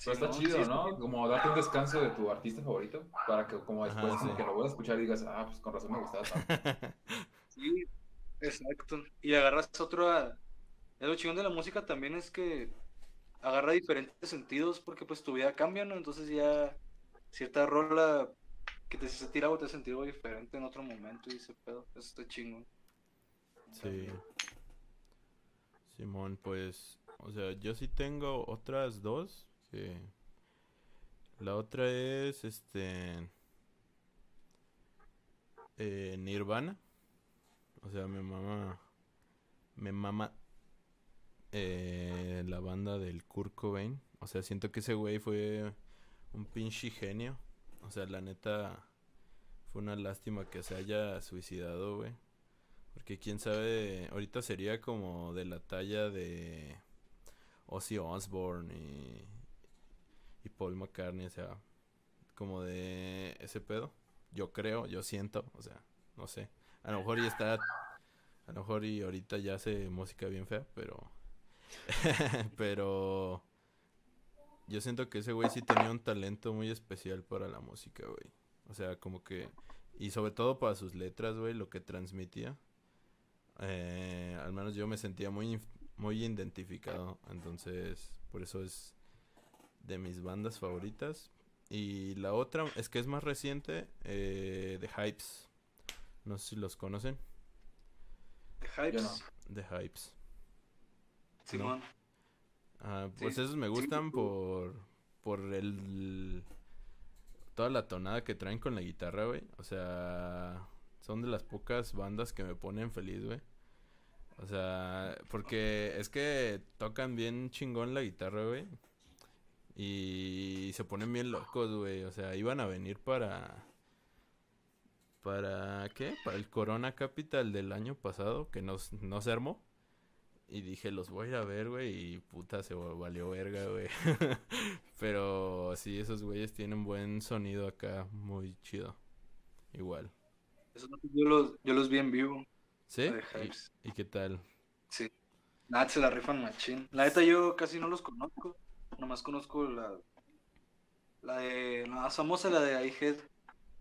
Pero está no, chido, sí, ¿no? Como darte un descanso de tu artista favorito. Para que, como Ajá, después, como sí. que lo vuelvas a escuchar y digas, ah, pues con razón me gustaba tanto. Sí, exacto. Y agarras otro. a- Lo chingón de la música también es que agarra diferentes sentidos porque pues tu vida cambia, ¿no? Entonces ya cierta rola que te sentir algo te sentir algo diferente en otro momento y ese pedo. Eso está chingón. Sí. Simón, pues, o sea, yo sí tengo otras dos que la otra es este eh, Nirvana. O sea, me mama me mama eh, la banda del Kurt Cobain. O sea, siento que ese güey fue un pinche genio. O sea, la neta fue una lástima que se haya suicidado, güey. Porque quién sabe, ahorita sería como de la talla de Ozzy Osbourne y, y Paul McCartney, o sea, como de ese pedo. Yo creo, yo siento, o sea, no sé. A lo mejor y está, a lo mejor y ahorita ya hace música bien fea, pero, pero yo siento que ese güey sí tenía un talento muy especial para la música, güey. O sea, como que, y sobre todo para sus letras, güey, lo que transmitía. Eh, al menos yo me sentía muy, muy identificado. Entonces, por eso es de mis bandas favoritas. Y la otra es que es más reciente, eh, The Hypes. No sé si los conocen. The Hypes. No. The Hypes. Simón. Ah, pues Sí, esos me gustan sí. por por el toda la tonada que traen con la guitarra, güey. O sea, son de las pocas bandas que me ponen feliz, güey. O sea, porque es que tocan bien chingón la guitarra, güey. Y se ponen bien locos, güey. O sea, iban a venir para ¿Para qué? Para el Corona Capital del año pasado, que no, no se armó. Y dije, los voy a ir a ver, güey. Y puta, se valió verga, güey. Pero sí, esos güeyes tienen buen sonido acá, muy chido. Igual. Yo, los, yo los vi en vivo. ¿Sí? La de ¿Y- Hypes. ¿Y, qué tal? Sí. Nada, se la rifan machín. La neta yo casi no los conozco. Nomás conozco la. La de. La más famosa, la de I Had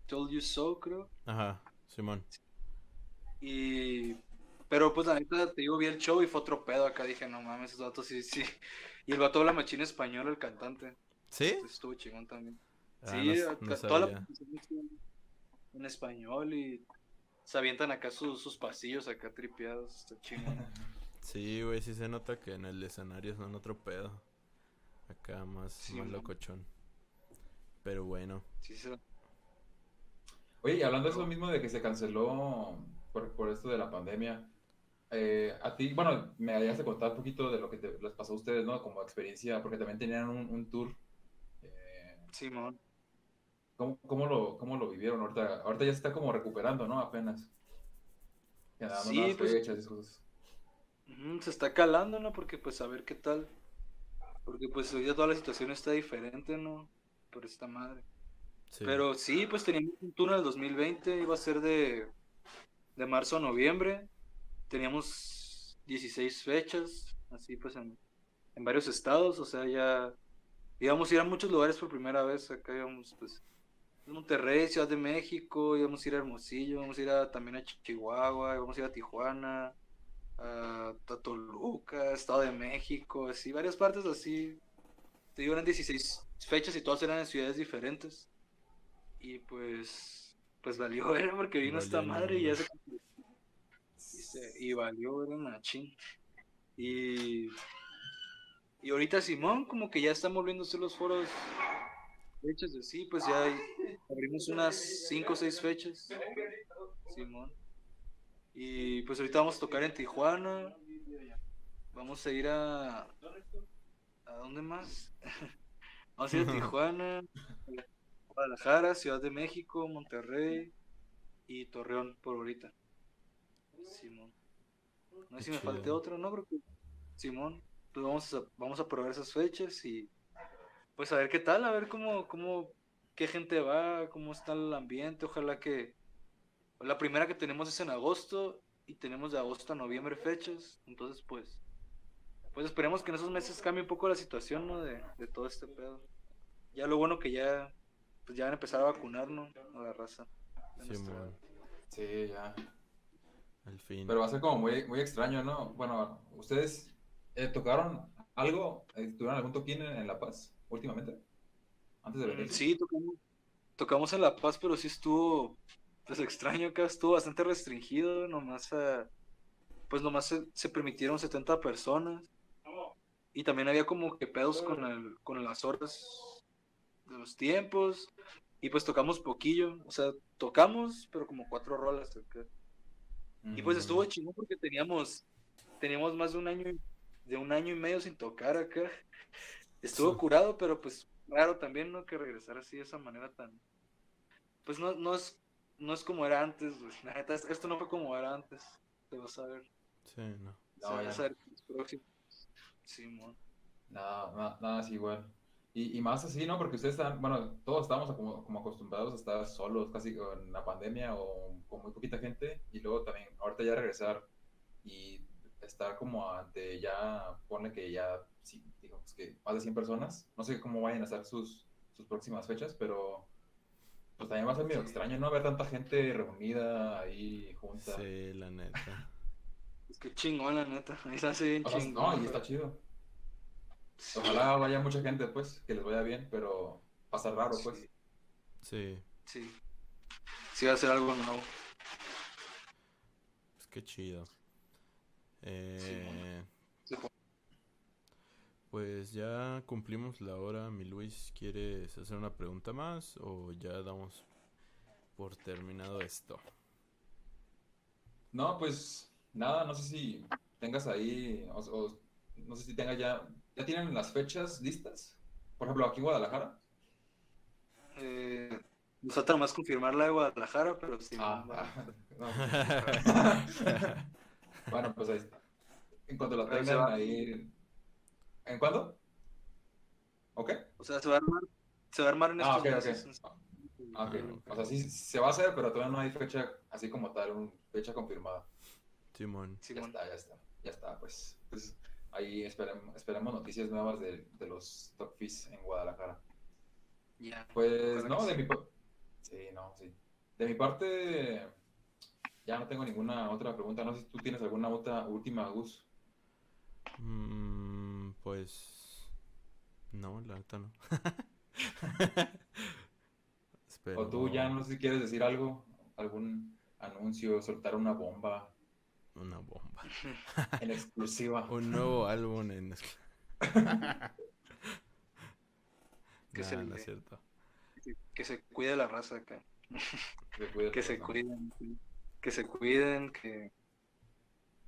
Told You So, creo. Ajá, Simón. Y. Pero pues la neta, te digo, vi el show y fue otro pedo acá. Dije, no mames, esos vatos sí, sí. Y el vato habla machín español, el cantante. ¿Sí? Entonces, estuvo chingón también. Ah, sí, no no toda la en español y se avientan acá sus, sus pasillos acá tripeados. Está chingón. Sí, güey, sí se nota que en el escenario son otro pedo. Acá más, Sí, más locochón. Pero bueno. Sí, se- Oye, y hablando de eso mismo de que se canceló por, por esto de la pandemia, eh, a ti, bueno, me habías de contar un poquito de lo que te- les pasó a ustedes, ¿no? Como experiencia, porque también tenían un, un tour. eh, Simón. ¿cómo, cómo lo, cómo lo vivieron? Ahorita, ahorita ya se está como recuperando, ¿no? Apenas. Ya Sí, pues- fechas y esas cosas. Se está calando, ¿no? Porque pues a ver qué tal. Porque pues hoy ya toda la situación está diferente, ¿no? Por esta madre. Sí. Pero sí, pues teníamos un tour en el 2020, iba a ser de, de marzo a noviembre. Teníamos 16 fechas, así pues en, en varios estados, o sea, ya íbamos a ir a muchos lugares por primera vez. Acá íbamos pues Monterrey, Ciudad de México, íbamos a ir a Hermosillo, íbamos a ir a- también a Chihuahua, íbamos a ir a Tijuana, a, a Toluca, Estado de México, así, varias partes así. Te digo, eran 16 fechas y todas eran en ciudades diferentes. Y pues, pues valió ver porque vino Valió esta madre y ya se se- y valió ver machín. Y, y ahorita Simón, como que ya están hacer los foros fechas de sí, pues ya hay- abrimos unas 5 o 6 fechas. Simón. Y pues ahorita vamos a tocar en Tijuana. Vamos a ir a. ¿A dónde más? vamos a ir a Tijuana, Guadalajara, Ciudad de México, Monterrey y Torreón por ahorita. Simón. No sé si me falte otro, no creo que. Simón. Pues vamos a, vamos a probar esas fechas y pues a ver qué tal, a ver cómo, cómo, qué gente va, cómo está el ambiente, ojalá que la primera que tenemos es en agosto y tenemos de agosto a noviembre fechas, entonces pues pues esperemos que en esos meses cambie un poco la situación, ¿no? De, de todo este pedo. Ya lo bueno que ya pues ya van a empezar a vacunarnos a la raza. nuestra Sí, ya. Al fin. Pero va a ser como muy, muy extraño, ¿no? Bueno, ¿ustedes eh, tocaron algo? Eh, ¿Tuvieron algún toquín en, en La Paz últimamente? Antes de Mm, venir. Sí, tocamos, tocamos en La Paz, pero sí estuvo pues extraño acá, estuvo bastante restringido, nomás a- pues nomás se, se permitieron 70 personas y también había como que pedos con el, con las horas de los tiempos y pues tocamos poquillo, o sea, tocamos pero como cuatro rolas acá. Y pues estuvo chingón porque teníamos, teníamos más de un año, y- de un año y medio sin tocar acá. Estuvo Sí. curado, pero pues raro también, ¿no? Que regresar así de esa manera tan. Pues no, no es, no es como era antes, güey. Es- esto no fue como era antes. Te vas a ver. Sí, no. No, se ya. vas a ver los próximos. Simón. Nada, nada, nada así igual. Y, y más así, ¿no? Porque ustedes están, bueno, todos estamos como, como acostumbrados a estar solos, casi con la pandemia o con muy poquita gente. Y luego también, ahorita ya regresar y estar como ante ya, ponle que ya, sí, digamos que más de 100 personas. No sé cómo vayan a estar sus, sus próximas fechas, pero pues también va a ser medio extraño, ¿no? Ver tanta gente reunida ahí junta. Sí, la neta. Es que chingón, la neta. O sea, chingón. no, y está chido. Ojalá vaya mucha gente, pues, que les vaya bien, pero pasa raro, pues. sí, Sí, sí. Sí, va a ser algo nuevo. pues qué chido. Eh, Sí, pues ya cumplimos la hora. Mi Luis, ¿quieres hacer una pregunta más o ya damos por terminado esto? No, pues nada, no sé si tengas ahí, o, o no sé si tengas ya, ¿ya tienen las fechas listas? Por ejemplo, aquí en Guadalajara. Eh, nos falta nomás confirmar la de Guadalajara, pero sí. Ah, va. ah, no. Bueno, pues ahí está. en cuanto la tengan va- ahí. ¿En cuándo? ¿Ok? O sea, se va a armar, se va a armar en Ah, estos ok, ok. meses. Ah, ok. Ah, O sea, sí se va a hacer, pero todavía no hay fecha así como tal, un fecha confirmada. Simón. Ya Simón. está, ya está. Ya está, pues. Pues ahí esperemos, esperemos noticias nuevas de, de los Top Fizz en Guadalajara. Ya. Pues no, de sí. mi parte. Sí, no, sí. De mi parte, ya no tengo ninguna otra pregunta. No sé si tú tienes alguna otra última, Gus. Mm, pues. No, la neta no. O tú ya no sé si quieres decir algo, algún anuncio, soltar una bomba Una bomba. en exclusiva. Un nuevo álbum en. Que Nah, se no es le- cierto. Que, que se cuide la raza acá. Que, se cuiden. Que se cuiden, que.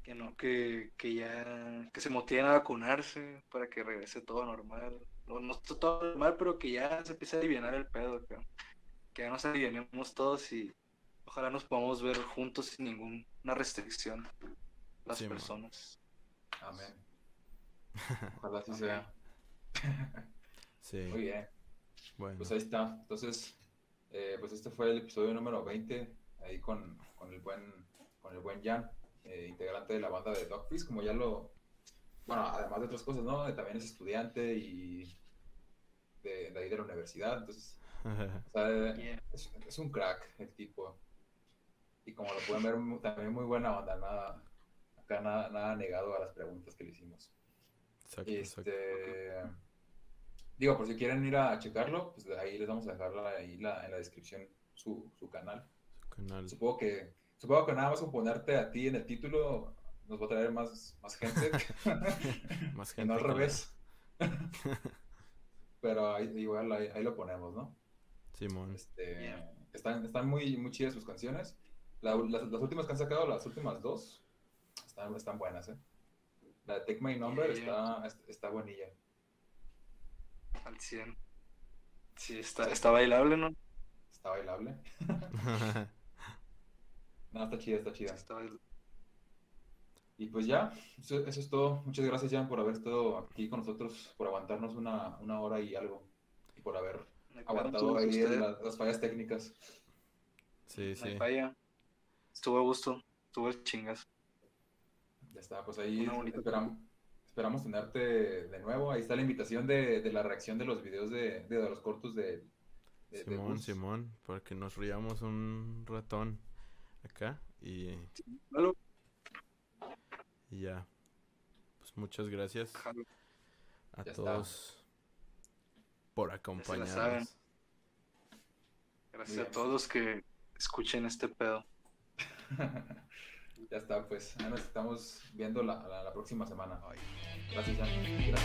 Que no, que, que ya. Que se motiven a vacunarse para que regrese todo normal. No, no todo normal, pero que ya se empiece a aliviar el pedo acá. Que ya nos alivianemos todos y ojalá nos podamos ver juntos sin ninguna restricción. Las Sí, man. personas. Amén. Ojalá así sea. Sí, Muy bien. bueno. Pues ahí está. Entonces, eh, pues este fue el episodio número 20, ahí con, con el buen con el buen Jan, eh, integrante de la banda de Dogfish, como ya lo, bueno, además de otras cosas, ¿no? También es estudiante y de, de ahí de la universidad, entonces, o sea, Yeah. es, es un crack el tipo. Y como lo pueden ver, también muy buena onda, nada, acá nada, nada negado a las preguntas que le hicimos. Exacto, exacto. Este, digo, por si quieren ir a checarlo, pues ahí les vamos a dejar la- ahí la- en la descripción su, su canal. Su canal. Supongo que, supongo que nada más con ponerte a ti en el título nos va a traer más, más gente. Más gente. no al revés. Pero ahí, igual ahí, ahí lo ponemos, ¿no? Simón. Este, Yeah. están, están muy, muy chidas sus canciones. La- las, las últimas que han sacado, las últimas dos, están, están buenas, ¿eh? La de Take My Number Yeah. está, está buenilla. Al 100. Sí, está, está bailable, ¿no? Está bailable. No, está chida, está Sí, chida. está. Y pues ya, eso, eso es todo. Muchas gracias, Jan, por haber estado aquí con nosotros, por aguantarnos una, una hora y algo. Y por haber aguantado ahí las fallas técnicas. Sí, no hay sí. falla. Estuvo a gusto, estuvo el chingas. Ya está, pues ahí esperamos tenerte de nuevo. Ahí está la invitación de, de la reacción de los videos de, de, los cortos de, Simón. Simón. Para que nos riamos un ratón acá. Y, ya. Pues muchas gracias a Ya está. todos por acompañarnos. Gracias Bien. a todos los que escuchen este pedo. ya está, pues. Ahí nos estamos viendo la, la, la próxima semana. Gracias. Gracias.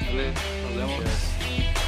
Dale, nos vemos. Gracias.